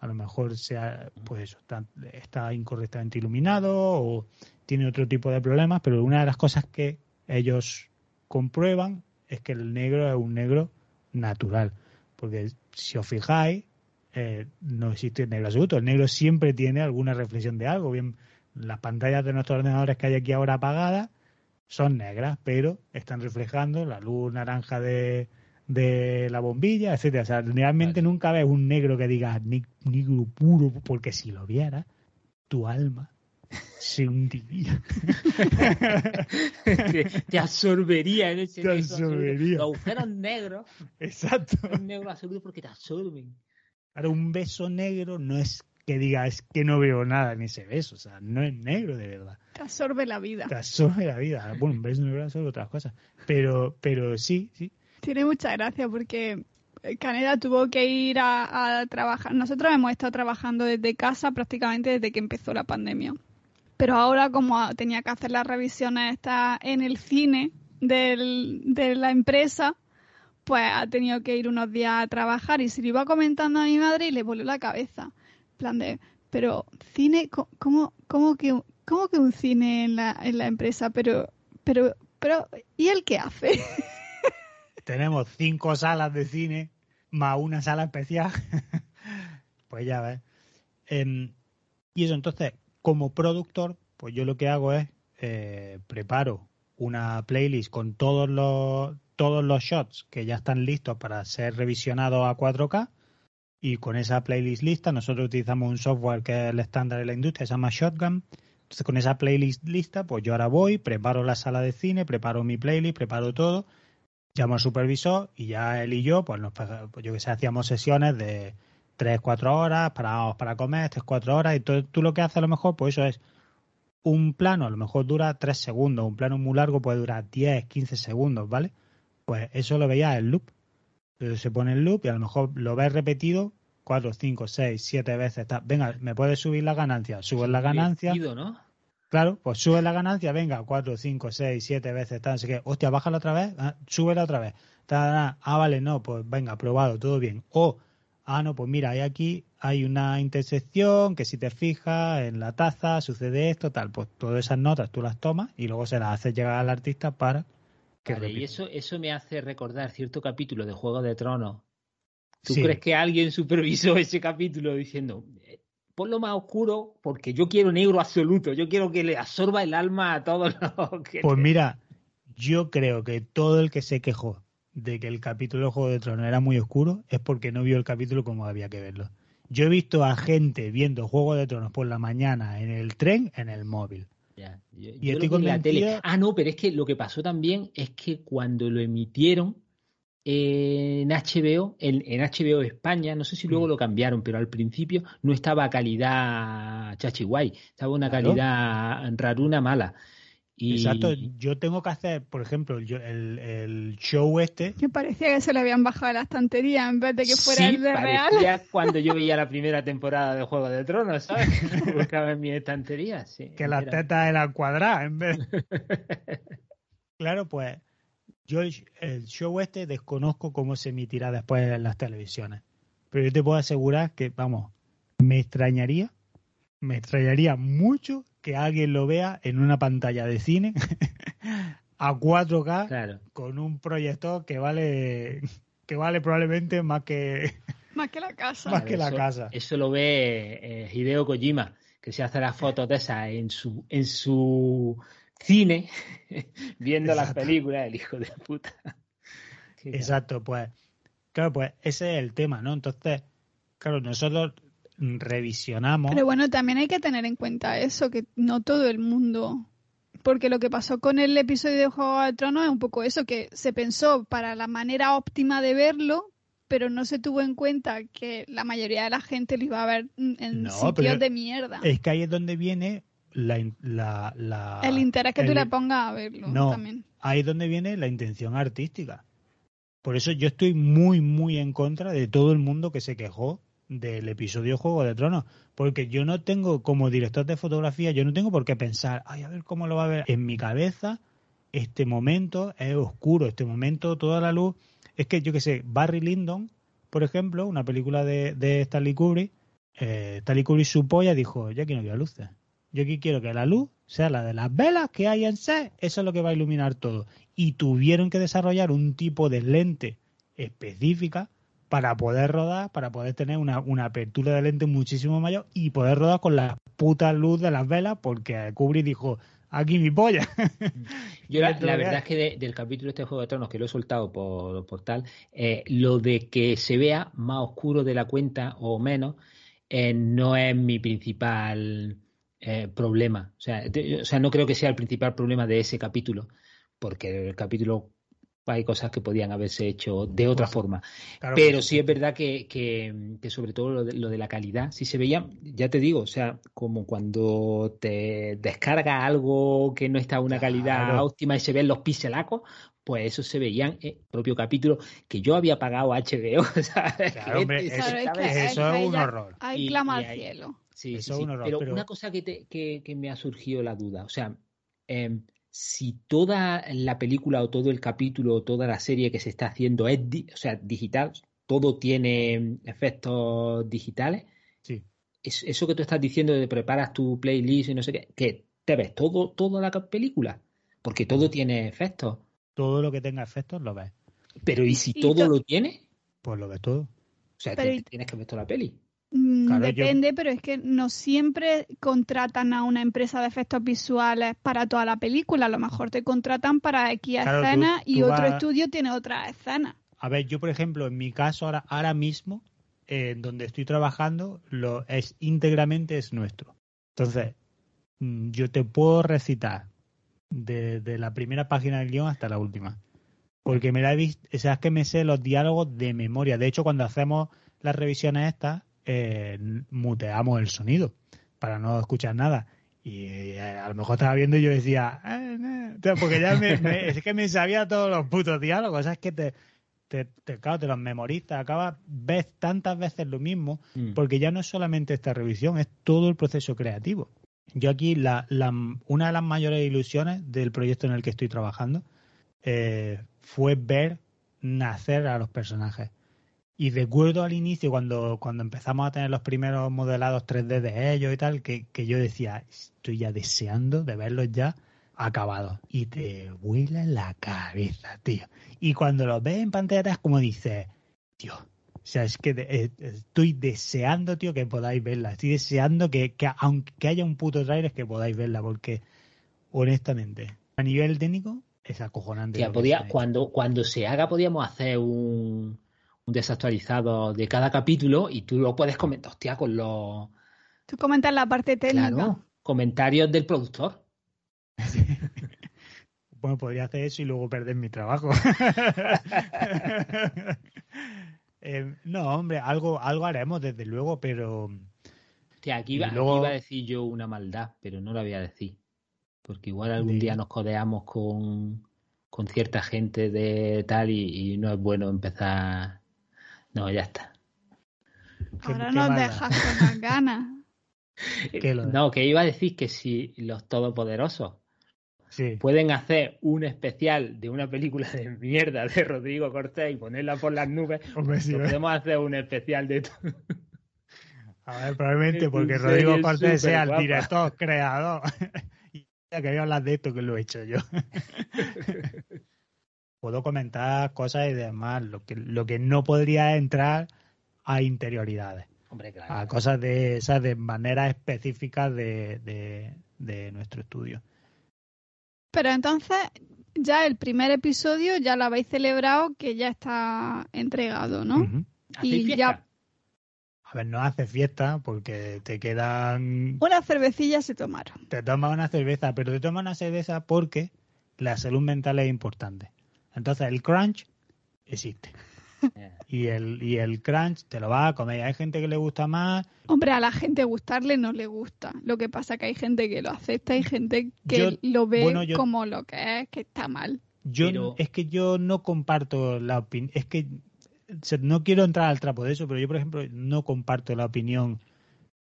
A lo mejor sea, pues eso, está, está incorrectamente iluminado o tiene otro tipo de problemas, pero una de las cosas que ellos comprueban es que el negro es un negro natural. Porque si os fijáis, eh, no existe negro absoluto. El negro siempre tiene alguna reflexión de algo. Bien, las pantallas de nuestros ordenadores que hay aquí ahora apagadas son negras, pero están reflejando la luz naranja de, de la bombilla, etcétera. O sea, realmente nunca ves un negro que diga negro puro, porque si lo vieras, tu alma *laughs* se hundiría. te, absorbería en ese te absorbería. Los agujeros negros. Exacto. Un negro absoluto porque te absorben. Ahora, un beso negro no es que diga, es que no veo nada en ese beso. O sea, no es negro de verdad. Te absorbe la vida. Te absorbe la vida. Bueno, un beso negro absorbe otras cosas. Pero, pero sí, sí. Tiene mucha gracia porque Caneda tuvo que ir a, a, trabajar. Nosotros hemos estado trabajando desde casa prácticamente desde que empezó la pandemia. Pero ahora, como tenía que hacer las revisiones está en el cine del, de la empresa, pues ha tenido que ir unos días a trabajar y se lo iba comentando a mi madre y le volvió la cabeza. Plan de, pero cine, ¿cómo, cómo, que, cómo que un cine en la, en la empresa? Pero, pero, pero, ¿y él qué hace? *laughs* Tenemos cinco salas de cine más una sala especial. *laughs* pues ya ves. Eh, y eso entonces, como productor, pues yo lo que hago es eh, preparo una playlist con todos los todos los shots que ya están listos para ser revisionados a 4K y con esa playlist lista nosotros utilizamos un software que es el estándar de la industria, se llama Shotgun. Entonces con esa playlist lista, pues yo ahora voy, preparo la sala de cine, preparo mi playlist, preparo todo, llamo al supervisor y ya él y yo, pues, nos, pues yo que sé, hacíamos sesiones de 3, 4 horas, parados para comer, 3, 4 horas, y todo, tú lo que haces a lo mejor, pues eso es un plano, a lo mejor dura 3 segundos, un plano muy largo puede durar 10, 15 segundos, ¿vale? Pues eso lo veías en loop. Se pone en loop y a lo mejor lo ves repetido 4, 5, 6, 7 veces. Está. Venga, ¿me puedes subir la ganancia? Subes la ganancia. ¿no? Claro, pues sube la ganancia, venga, 4, 5, 6, 7 veces, está, así que, hostia, bájala otra vez, ah, súbela otra vez. ah, vale, no, pues venga, probado, todo bien. O ah, no, pues mira, hay aquí hay una intersección que si te fijas en la taza sucede esto, tal, pues todas esas notas tú las tomas y luego se las haces llegar al artista para vale, y eso, eso me hace recordar cierto capítulo de Juego de Tronos. ¿Tú sí. crees que alguien supervisó *laughs* ese capítulo diciendo, eh, ponlo más oscuro porque yo quiero negro absoluto, yo quiero que le absorba el alma a todos los *laughs* que... Pues mira, yo creo que todo el que se quejó de que el capítulo de Juego de Tronos era muy oscuro es porque no vio el capítulo como había que verlo. Yo he visto a gente viendo Juego de Tronos por la mañana en el tren, en el móvil. Ya, yo, y yo estoy con la tele. Ah, no, pero es que lo que pasó también es que cuando lo emitieron en HBO, en, en HBO España, no sé si luego mm. lo cambiaron, pero al principio no estaba a calidad chachiguay, estaba una claro. calidad raruna mala. Y... Exacto, yo tengo que hacer, por ejemplo, el, el, el, show este. Que parecía que se le habían bajado la estantería en vez de que fuera sí, el de real. *laughs* cuando yo veía la primera temporada de Juego de Tronos, ¿sabes? *laughs* Buscaba en mi estantería, sí. Que las tetas eran cuadradas en vez. *laughs* claro, pues yo el, el, show este desconozco cómo se emitirá después en las televisiones. Pero yo te puedo asegurar que, vamos, me extrañaría, me extrañaría mucho que alguien lo vea en una pantalla de cine *laughs* a 4K claro. con un proyector que vale que vale probablemente más que *laughs* más que la casa. Más que eso, la casa. Eso lo ve eh, Hideo Kojima, que se hace las fotos de esas en su en su cine *laughs* viendo Exacto. las películas, el hijo de puta. Exacto, pues claro, pues ese es el tema, ¿no? Entonces, claro, nosotros revisionamos. Pero bueno, también hay que tener en cuenta eso, que no todo el mundo. Porque lo que pasó con el episodio de Juego de Tronos es un poco eso, que se pensó para la manera óptima de verlo, pero no se tuvo en cuenta que la mayoría de la gente lo iba a ver en no, sitios de mierda. Es que ahí es donde viene la, la, la el interés que el, tú le pongas a verlo. No, también. ahí es donde viene la intención artística. Por eso yo estoy muy, muy en contra de todo el mundo que se quejó del episodio Juego de Tronos, porque yo no tengo, como director de fotografía, yo no tengo por qué pensar, ay, a ver cómo lo va a ver. En mi cabeza, este momento es oscuro, este momento, toda la luz. Es que yo que sé, Barry Lyndon, por ejemplo, una película de, de Stanley Kubrick, eh, Stanley Kubrick su polla dijo, yo aquí no quiero luces. Yo aquí quiero que la luz sea la de las velas que hay en set, eso es lo que va a iluminar todo. Y tuvieron que desarrollar un tipo de lente específica para poder rodar, para poder tener una, una apertura de lente muchísimo mayor y poder rodar con la puta luz de las velas, porque Kubrick dijo, aquí mi polla. *laughs* Yo la, la verdad es que de, del capítulo de este Juego de Tronos, que lo he soltado por, por tal, eh, lo de que se vea más oscuro de la cuenta o menos, eh, no es mi principal eh, problema. O sea, de, o sea, no creo que sea el principal problema de ese capítulo, porque el capítulo hay cosas que podían haberse hecho de otra forma. Claro, Pero sí es verdad que, que, que sobre todo lo de, lo de, la calidad, si se veía, ya te digo, o sea, como cuando te descarga algo que no está a una calidad claro. óptima y se ven los pixelacos, pues eso se veía en el propio capítulo que yo había pagado HBO. *laughs* ¿sabes? Claro, hombre, eso, es, que eso es un horror. Hay clama al cielo. Sí, eso sí, es un horror, pero, pero, una cosa que, te, que, que me ha surgido la duda, o sea, eh, si toda la película o todo el capítulo o toda la serie que se está haciendo es di o sea, digital, todo tiene efectos digitales, sí. es, eso que tú estás diciendo de preparas tu playlist y no sé qué, que te ves todo, toda la película, porque todo tiene efectos. Todo lo que tenga efectos lo ves. Pero ¿y si y todo to lo tiene? Pues lo ves todo. O sea, Pero tienes que ver toda la peli. Claro, Depende, yo... pero es que no siempre contratan a una empresa de efectos visuales para toda la película. A lo mejor te contratan para X claro, escenas y otro estudio tiene otra escena. A ver, yo por ejemplo, en mi caso ahora, ahora mismo, eh, donde estoy trabajando, lo es íntegramente es nuestro. Entonces, mm, yo te puedo recitar desde de la primera página del guion hasta la última. Porque me la he visto, o sea, es que me sé los diálogos de memoria. De hecho, cuando hacemos las revisiones estas, eh, muteamos el sonido para no escuchar nada. Y eh, a lo mejor estaba viendo y yo decía, eh, eh. porque ya me, me, es que me sabía todos los putos diálogos, o sea, es que te, te, te, claro, te los memoristas, acabas, ves tantas veces lo mismo, mm. porque ya no es solamente esta revisión, es todo el proceso creativo. Yo aquí, la, la, una de las mayores ilusiones del proyecto en el que estoy trabajando eh, fue ver nacer a los personajes. Y recuerdo al inicio, cuando, cuando empezamos a tener los primeros modelados 3D de ellos y tal, que, que yo decía, estoy ya deseando de verlos ya acabados. Y te vuela la cabeza, tío. Y cuando los ves en pantalla es como dices, tío, o sea, es que eh, estoy deseando, tío, que podáis verla. Estoy deseando que, que aunque haya un puto trailer, que podáis verla, porque honestamente, a nivel técnico, es acojonante. Tía, podía, cuando, cuando se haga, podíamos hacer un desactualizado de cada capítulo y tú lo puedes comentar, hostia, con los... Tú comentas la parte técnica. Claro, comentarios del productor. *laughs* bueno, podría hacer eso y luego perder mi trabajo. *laughs* eh, no, hombre, algo, algo haremos desde luego, pero... Hostia, aquí iba, luego... aquí iba, a decir yo una maldad, pero no la voy a decir. Porque igual algún sí. día nos codeamos con, con cierta gente de tal y, y no es bueno empezar no, ya está. Ahora nos dejas con las *laughs* ganas. no, que iba a decir que si los todopoderosos sí. pueden hacer un especial de una película de mierda de Rodrigo Cortés y ponerla por las nubes, Hombre, sí, podemos hacer un especial de todo. A ver, probablemente *laughs* porque Rodrigo Cortés sea el director, creador. *laughs* y ya que hablar de esto que lo he hecho yo. Puedo comentar cosas y demás. Lo que, lo que no podría entrar a interioridades. Hombre, claro. A cosas de esas de manera específica de, de, de, nuestro estudio. Pero entonces, ya el primer episodio ya lo habéis celebrado que ya está entregado, ¿no? Uh -huh. Y ya. A ver, no hace fiesta porque te quedan. Una cervecilla se tomaron. Te tomas una cerveza, pero te tomas una cerveza porque la salud mental es importante. Entonces el crunch existe. *laughs* Y el, y el crunch te lo va a comer. Hay gente que le gusta más. Hombre, a la gente gustarle no le gusta. Lo que pasa es que hay gente que lo acepta y gente que yo, lo ve bueno, yo, como lo que es, que está mal. Yo pero... es que yo no comparto la opinión. Es que no quiero entrar al trapo de eso, pero yo, por ejemplo, no comparto la opinión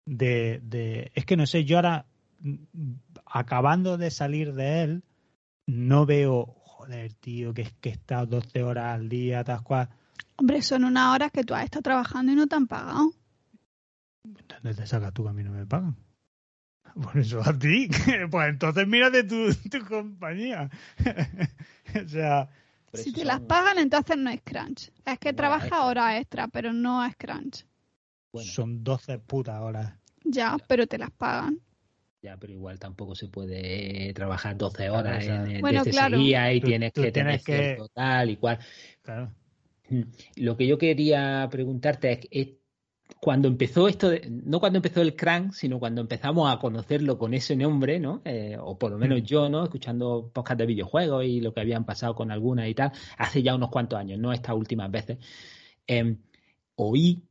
de, de. Es que no sé, yo ahora, acabando de salir de él, no veo joder, tío, que es que he estado 12 horas al día, tal cual. Hombre, son unas horas que tú has estado trabajando y no te han pagado. ¿Dónde te sacas tú que a mí no me pagan? Por eso a ti. *laughs* Pues entonces mírate tu, tu compañía. *laughs* o sea, si te las pagan, entonces no es crunch. Es que trabaja horas extra, pero no es crunch. Son 12 putas horas. Ya, pero te las pagan. Ya, pero igual tampoco se puede trabajar 12 horas en, bueno, claro. y tienes que tener que... tal y cual. Claro. Mm. Lo que yo quería preguntarte es, cuando empezó esto, no cuando empezó el crank, sino cuando empezamos a conocerlo con ese nombre, ¿no? Eh, o por lo menos mm. yo, ¿no? Escuchando podcast de videojuegos y lo que habían pasado con algunas y tal, hace ya unos cuantos años, no estas últimas veces, em, oí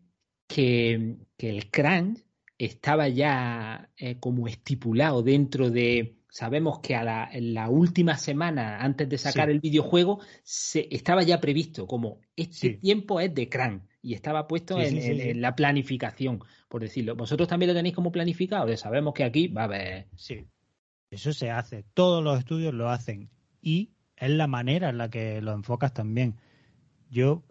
que, el crank estaba ya eh, como estipulado dentro de sabemos que a la, en la última semana antes de sacar el videojuego se, estaba ya previsto como este tiempo es de crank y estaba puesto en, la planificación, por decirlo. ¿Vosotros también lo tenéis como planificado? sabemos que aquí va a haber... Sí, eso se hace. Todos los estudios lo hacen y es la manera en la que lo enfocas también. Yo,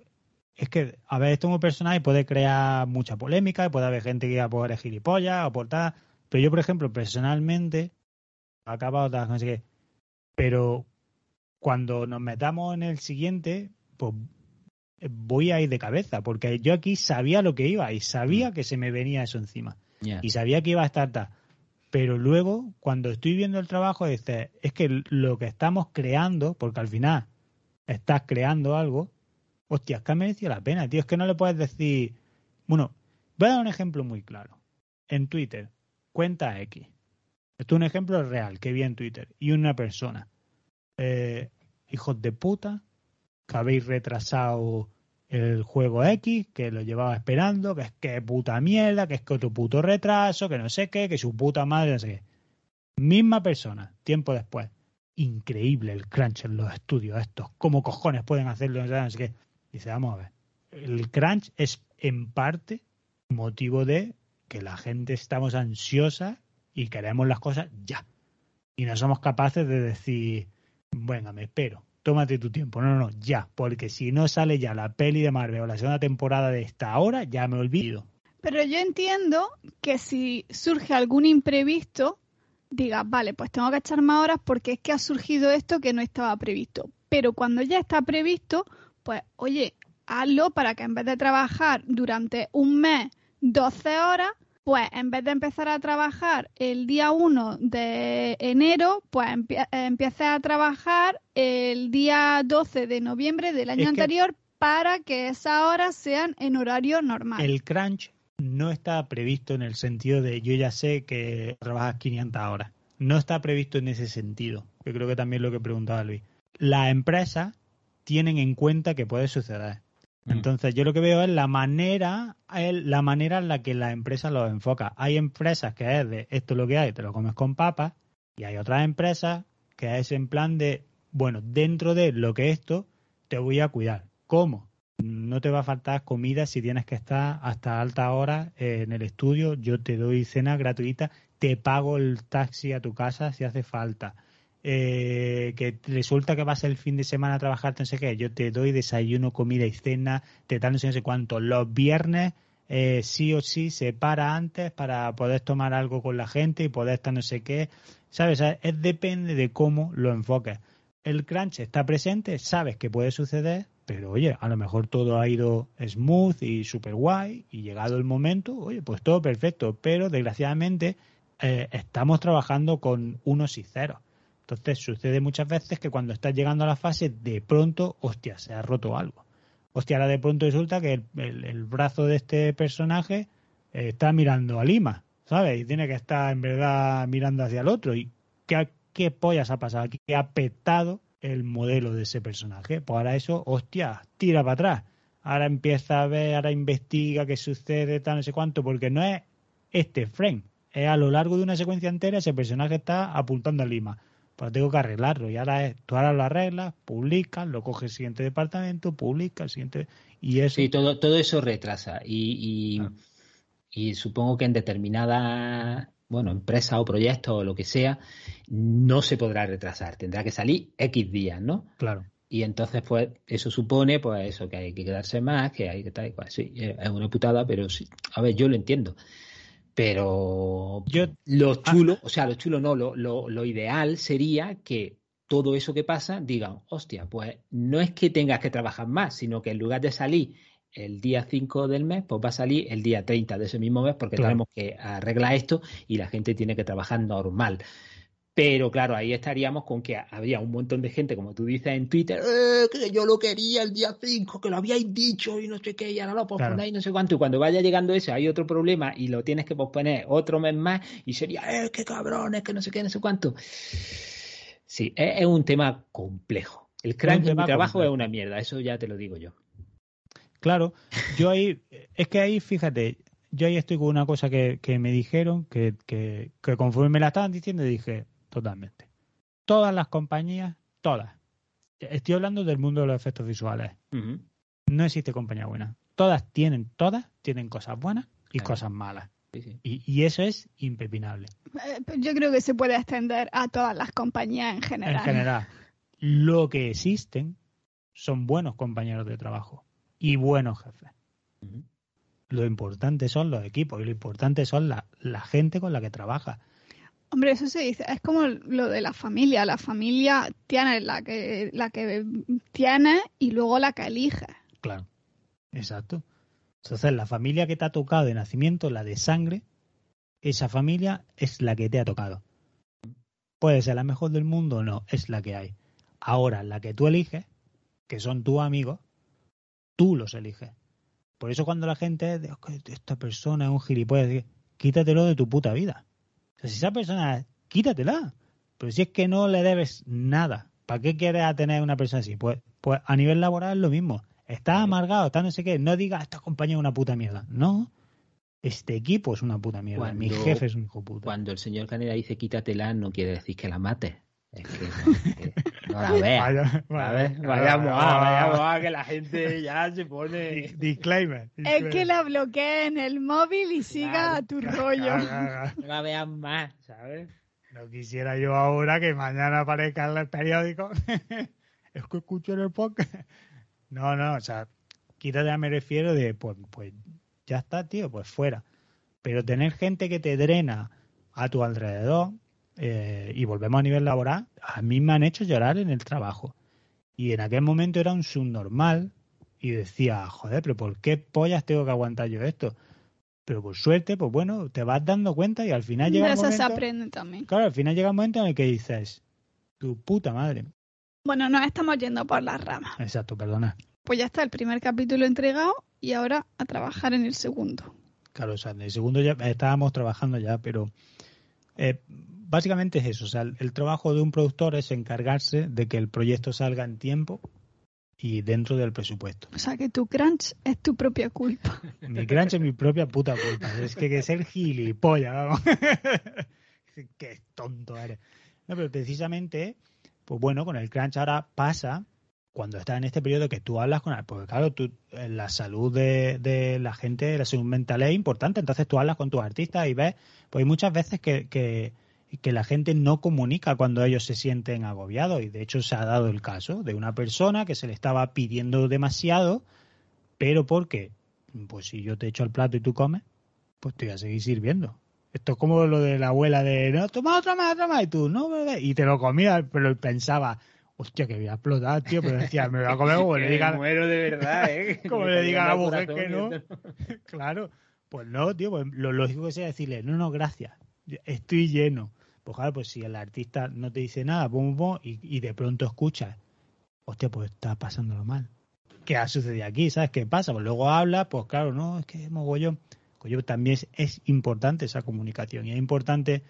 es que, a ver, esto como personaje puede crear mucha polémica, puede haber gente que diga, pues eres gilipollas o por tal, pero yo, por ejemplo, personalmente acaba otra, no sé qué. Pero cuando nos metamos en el siguiente, pues voy a ir de cabeza, porque yo aquí sabía lo que iba y sabía mm. que se me venía eso encima. Y sabía que iba a estar tal. Pero luego, cuando estoy viendo el trabajo, dices, es que lo que estamos creando, porque al final estás creando algo, hostia, es que ha merecido la pena, tío. Es que no le puedes decir. Bueno, voy a dar un ejemplo muy claro. En Twitter, cuenta X. Esto es un ejemplo real que vi en Twitter. Y una persona. Eh, hijos de puta, que habéis retrasado el juego X, que lo llevaba esperando, que es que puta mierda, que es que otro puto retraso, que no sé qué, que su puta madre, no sé qué. Misma persona, tiempo después. Increíble el crunch en los estudios estos. ¿Cómo cojones pueden hacerlo? No sé qué. Dice, vamos a ver. El crunch es en parte motivo de que la gente estamos ansiosa y queremos las cosas ya. Y no somos capaces de decir, venga, me espero, tómate tu tiempo. No, no, no, ya, porque si no sale ya la peli de Marvel o la segunda temporada de esta hora, ya me olvido. Pero yo entiendo que si surge algún imprevisto, diga, vale, pues tengo que echar más horas porque es que ha surgido esto que no estaba previsto. Pero cuando ya está previsto, pues oye, hazlo para que en vez de trabajar durante un mes 12 horas, pues en vez de empezar a trabajar el día 1 de enero, pues empieces a trabajar el día 12 de noviembre del año anterior para que esas horas sean en horario normal. El crunch no está previsto en el sentido de yo ya sé que trabajas 500 horas. No está previsto en ese sentido. Yo creo que también lo que preguntaba Luis. Las empresas tienen en cuenta que puede suceder. Mm. Entonces, yo lo que veo es la manera, la manera en la que la empresa lo enfoca. Hay empresas que es de esto es lo que hay, te lo comes con papas, y hay otras empresas que es en plan de, bueno, dentro de lo que esto, te voy a cuidar. ¿Cómo? No te va a faltar comida si tienes que estar hasta alta hora en el estudio, yo te doy cena gratuita, te pago el taxi a tu casa si hace falta eh, que resulta que vas el fin de semana a trabajar, no sé qué, yo te doy desayuno, comida y cena, te dan no sé, cuánto. Los viernes eh, sí o sí se para antes para poder tomar algo con la gente y poder estar no sé qué. ¿Sabes? Es, depende de cómo lo enfoques. El crunch está presente, sabes que puede suceder, pero oye, a lo mejor todo ha ido smooth y super guay y llegado el momento, oye, pues todo perfecto, pero desgraciadamente eh, estamos trabajando con unos y ceros. Entonces sucede muchas veces que cuando estás llegando a la fase, de pronto, hostia, se ha roto algo. Hostia, ahora de pronto resulta que el, brazo de este personaje eh, está mirando a Lima, ¿sabes? Y tiene que estar en verdad mirando hacia el otro. ¿Y qué, qué pollas ha pasado? ¿Qué ha petado el modelo de ese personaje? Pues ahora eso, hostia, tira para atrás. Ahora empieza a ver, ahora investiga qué sucede, tal, no sé cuánto, porque no es este frame. Es a lo largo de una secuencia entera ese personaje está apuntando a Lima pues tengo que arreglarlo. Y ahora es, tú ahora lo arreglas, publicas, lo coges el siguiente departamento, publica el siguiente. Y eso. Sí, todo, todo eso retrasa. Y, y, supongo que en determinada bueno, empresa o proyecto o lo que sea, no se podrá retrasar. Tendrá que salir X días, ¿no? Claro. Y entonces, pues, eso supone, pues, eso, que hay que quedarse más, que hay que tal, pues, sí, es una putada, pero sí. A ver, yo lo entiendo. Pero yo, lo chulo, o sea, lo chulo no, lo, lo, lo ideal sería que todo eso que pasa digan, hostia, pues no es que tengas que trabajar más, sino que en lugar de salir el día 5 del mes, pues va a salir el día 30 de ese mismo mes porque Claro. tenemos que arreglar esto y la gente tiene que trabajar normal. Pero claro, ahí estaríamos con que habría un montón de gente, como tú dices en Twitter, "Eh, que yo lo quería el día 5, que lo habíais dicho y no sé qué, y ahora lo posponéis, no sé cuánto. Y cuando vaya llegando eso, hay otro problema y lo tienes que posponer otro mes más y sería, eh, qué cabrones, que no sé qué, no sé cuánto. Sí, es, es un tema complejo. El crunch en mi trabajo complejo. es una mierda, eso ya te lo digo yo. Claro, yo ahí, es que ahí, fíjate, yo ahí estoy con una cosa que, que me dijeron, que, que, que conforme me la estaban diciendo, dije, totalmente. Todas las compañías, todas. Estoy hablando del mundo de los efectos visuales. No existe compañía buena. Todas tienen, todas tienen cosas buenas y Claro. cosas malas. Sí, sí. Y, y eso es impepinable. Eh, Yo creo que se puede extender a todas las compañías en general. En general, lo que existen son buenos compañeros de trabajo y buenos jefes. Lo importante son los equipos y lo importante son la, la gente con la que trabaja. Hombre, eso se dice, es como lo de la familia. La familia tiene la que, la que tiene y luego la que elige. Claro. Exacto. Entonces, la familia que te ha tocado de nacimiento, la de sangre, esa familia es la que te ha tocado. Puede ser la mejor del mundo o no, es la que hay. Ahora, la que tú eliges, que son tus amigos, tú los eliges. Por eso cuando la gente es de, "Es que esta persona es un gilipollas, quítatelo de tu puta vida. Si esa persona, quítatela. Pero si es que no le debes nada, ¿para qué quieres a tener una persona así? Pues, pues a nivel laboral es lo mismo. Estás amargado, estás no sé qué. No digas, esta compañía es una puta mierda. No. Este equipo es una puta mierda. Mi Cuando- jefe es un hijo puta. Cuando el señor Caneda dice quítatela, no quiere decir que la mates. Es que no, es que no la veas. Vaya- A ver, vaya- vayamos a, vayamos a, que la gente ya se pone. Di- *laughs* Disclaimer. Es que la bloquee en el móvil y siga Claro. a tu rollo. *laughs* Claro, No la veas más, ¿sabes? No quisiera yo ahora que mañana aparezca en el periódico. *laughs* es que escucho en el podcast. No, no, o sea, quítate me refiero de, pues, pues ya está, tío, pues fuera. Pero tener gente que te drena a tu alrededor, eh, y volvemos a nivel laboral, a mí me han hecho llorar en el trabajo. Y en aquel momento era un subnormal y decía, joder, pero ¿por qué pollas tengo que aguantar yo esto? Pero por suerte, pues bueno, te vas dando cuenta y al final llega De el eso se momento... aprende también. Claro, al final llega un momento en el que dices, tu puta madre. Bueno, nos estamos yendo por las ramas. Exacto, perdona. Pues ya está el primer capítulo entregado y ahora a trabajar en el segundo. Claro, o sea, en el segundo ya estábamos trabajando ya, pero eh, básicamente es eso. O sea, el, el trabajo de un productor es encargarse de que el proyecto salga en tiempo y dentro del presupuesto. O sea que tu crunch es tu propia culpa. *laughs* Mi crunch es mi propia puta culpa. Es que, que ser gilipollas, vamos. *laughs* Qué tonto eres. No, pero precisamente, pues bueno, con el crunch ahora pasa cuando estás en este periodo que tú hablas con porque claro, tú, eh, la salud de, de la gente, la salud mental es importante, entonces tú hablas con tus artistas y ves, pues hay muchas veces que, que, que la gente no comunica cuando ellos se sienten agobiados y de hecho se ha dado el caso de una persona que se le estaba pidiendo demasiado, pero porque, pues si yo te echo el plato y tú comes, pues te voy a seguir sirviendo. Esto es como lo de la abuela de, no, toma otra más, otra más, y tú, no, bebé, y te lo comías, pero pensaba, hostia, que voy a explotar, tío, pero decía, me voy a comer como *laughs* le digan, muero de verdad, ¿eh? *laughs* Como le diga a la mujer que no. *laughs* claro, pues no, tío, pues lo lógico que sea decirle, no, no, gracias, estoy lleno. Pues claro, pues si el artista no te dice nada, pum, pum, y, y de pronto escuchas, hostia, pues está pasándolo mal. ¿Qué ha sucedido aquí? ¿Sabes qué pasa? Pues luego habla, pues claro, no, es que mogollón. Coño, también es, es importante esa comunicación y es importante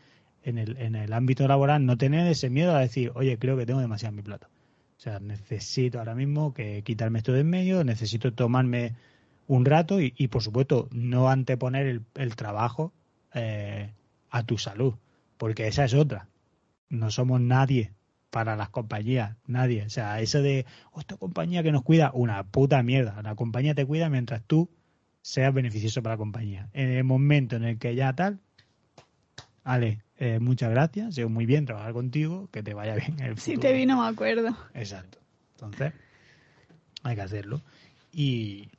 en el, en el ámbito laboral no tener ese miedo a decir, oye, creo que tengo demasiado en mi plato. O sea, necesito ahora mismo que quitarme esto de en medio, necesito tomarme un rato y, y por supuesto, no anteponer el, el trabajo eh, a tu salud, porque esa es otra. No somos nadie para las compañías, nadie. O sea, eso de, oh, esta compañía que nos cuida, una puta mierda. La compañía te cuida mientras tú seas beneficioso para la compañía. En el momento en el que ya tal, Ale, eh, muchas gracias, ha sido muy bien trabajar contigo, que te vaya bien en el Si te vino, me acuerdo. Exacto. Entonces, hay que hacerlo. Y,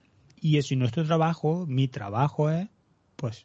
y eso, y nuestro trabajo, mi trabajo es, pues,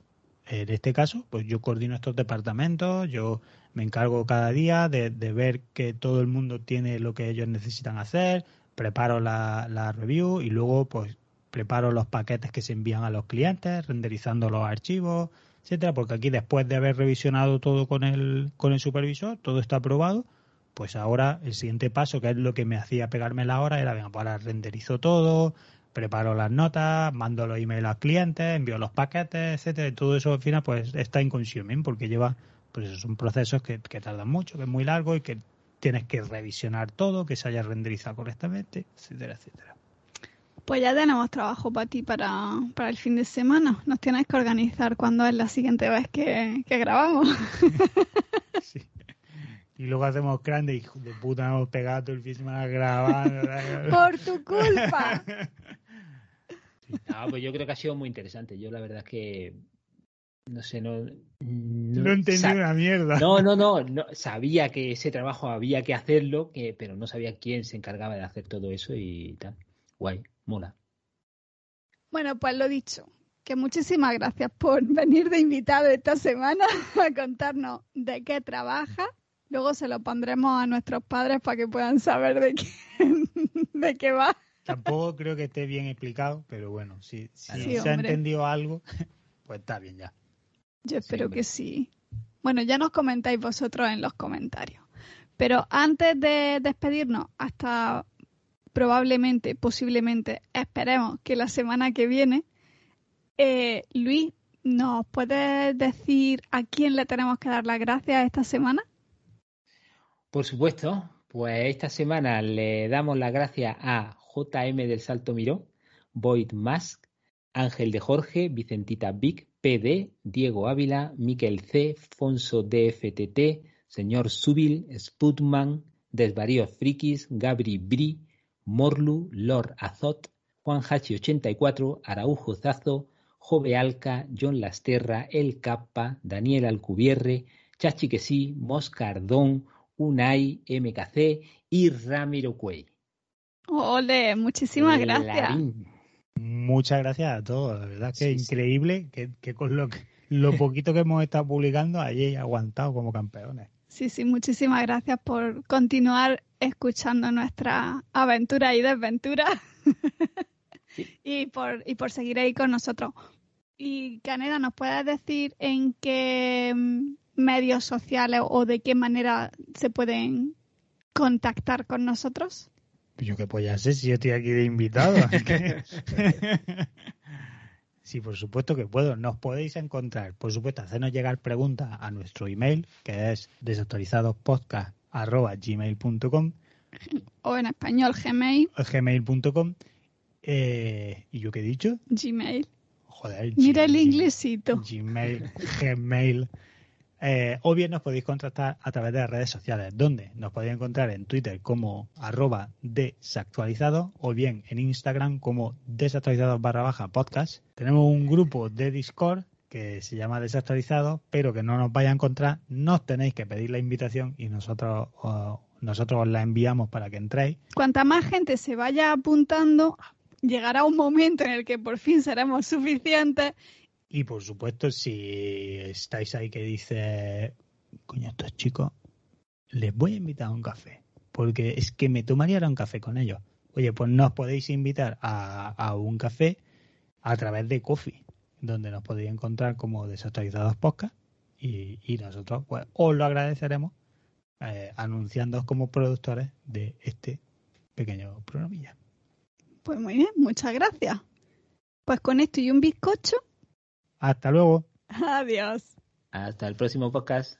en este caso, pues yo coordino estos departamentos, yo me encargo cada día de, ver que todo el mundo tiene lo que ellos necesitan hacer, preparo la, la review y luego pues preparo los paquetes que se envían a los clientes, renderizando los archivos, etcétera, porque aquí después de haber revisionado todo con el, con el supervisor, todo está aprobado, pues ahora el siguiente paso, que es lo que me hacía pegarme la hora, era, venga, pues ahora renderizo todo, preparo las notas, mando los emails a los clientes, envío los paquetes, etcétera, y todo eso al final pues está en consuming porque lleva, pues son procesos que, que tardan mucho, que es muy largo y que tienes que revisionar todo, que se haya renderizado correctamente, etcétera, etcétera. Pues ya tenemos trabajo para ti para, para el fin de semana. Nos tienes que organizar cuándo es la siguiente vez que, grabamos. *laughs* sí. Y luego hacemos grande, hijo de puta, nos hemos pegado todo el fin de semana grabando. *laughs* Por tu culpa. No, pues yo creo que ha sido muy interesante. Yo la verdad es que no sé, no. No, entendí una mierda. No, no, no, no, Sabía que ese trabajo había que hacerlo, que, pero no sabía quién se encargaba de hacer todo eso y tal. Guay, mola. Bueno, pues lo dicho, que muchísimas gracias por venir de invitado esta semana *laughs* a contarnos de qué trabaja. Luego se lo pondremos a nuestros padres para que puedan saber de qué, *laughs* de qué va. Tampoco creo que esté bien explicado, pero bueno, si, si se ha entendido algo, *laughs* pues está bien ya. Yo espero que sí. Bueno, ya nos comentáis vosotros en los comentarios. Pero antes de despedirnos, hasta probablemente, posiblemente, esperemos que la semana que viene, eh, Luis, ¿nos puedes decir a quién le tenemos que dar las gracias esta semana? Por supuesto, pues esta semana le damos las gracias a JM del Salto Miró, Void Mask, Ángel de Jorge, Vicentita Vic, PD, Diego Ávila, Miquel C, Fonso DFTT, Señor Subil, Sputman, Desvaríos Frikis, Gabri Bri, Morlu, Lord Azot, Juan Hachi 84, Araujo Zazo, Jove Alca, John Lasterra, El Kappa, Daniel Alcubierre, Chachi Quesí, Moscardón, Unai, MKC y Ramiro Cuey. Ole, muchísimas gracias. Muchas gracias a todos, la verdad que es increíble que, con lo, lo poquito que hemos estado publicando hayáis aguantado como campeones. Sí, sí, muchísimas gracias por continuar escuchando nuestra aventura y desventura *laughs* y, por, y por seguir ahí con nosotros. Y Caneda, ¿nos puedes decir en qué medios sociales o de qué manera se pueden contactar con nosotros? Yo qué pues ya sé si yo estoy aquí de invitado. *laughs* sí, por supuesto que puedo. Nos podéis encontrar, por supuesto, hacernos llegar preguntas a nuestro email, que es desactualizadospodcast.gmail.com o en español gmail. Gmail.com. Eh, ¿Y yo qué he dicho? Gmail. Joder, Mira el inglesito. Gmail, Gmail. Eh, o bien nos podéis contactar a través de las redes sociales, donde nos podéis encontrar en Twitter como arroba desactualizado o bien en Instagram como desactualizado barra baja podcast. Tenemos un grupo de Discord que se llama desactualizado, pero que no nos vaya a encontrar, nos tenéis que pedir la invitación y nosotros, nosotros os la enviamos para que entréis. Cuanta más gente se vaya apuntando, llegará un momento en el que por fin seremos suficientes y por supuesto, si estáis ahí que dice, coño, estos chicos, les voy a invitar a un café, porque es que me tomaría un café con ellos. Oye, pues nos podéis invitar a, un café a través de Coffee, donde nos podéis encontrar como desactualizados podcast y, y nosotros pues os lo agradeceremos eh, anunciándoos como productores de este pequeño programilla. Pues muy bien, muchas gracias. Pues con esto y un bizcocho hasta luego. Adiós. Hasta el próximo podcast.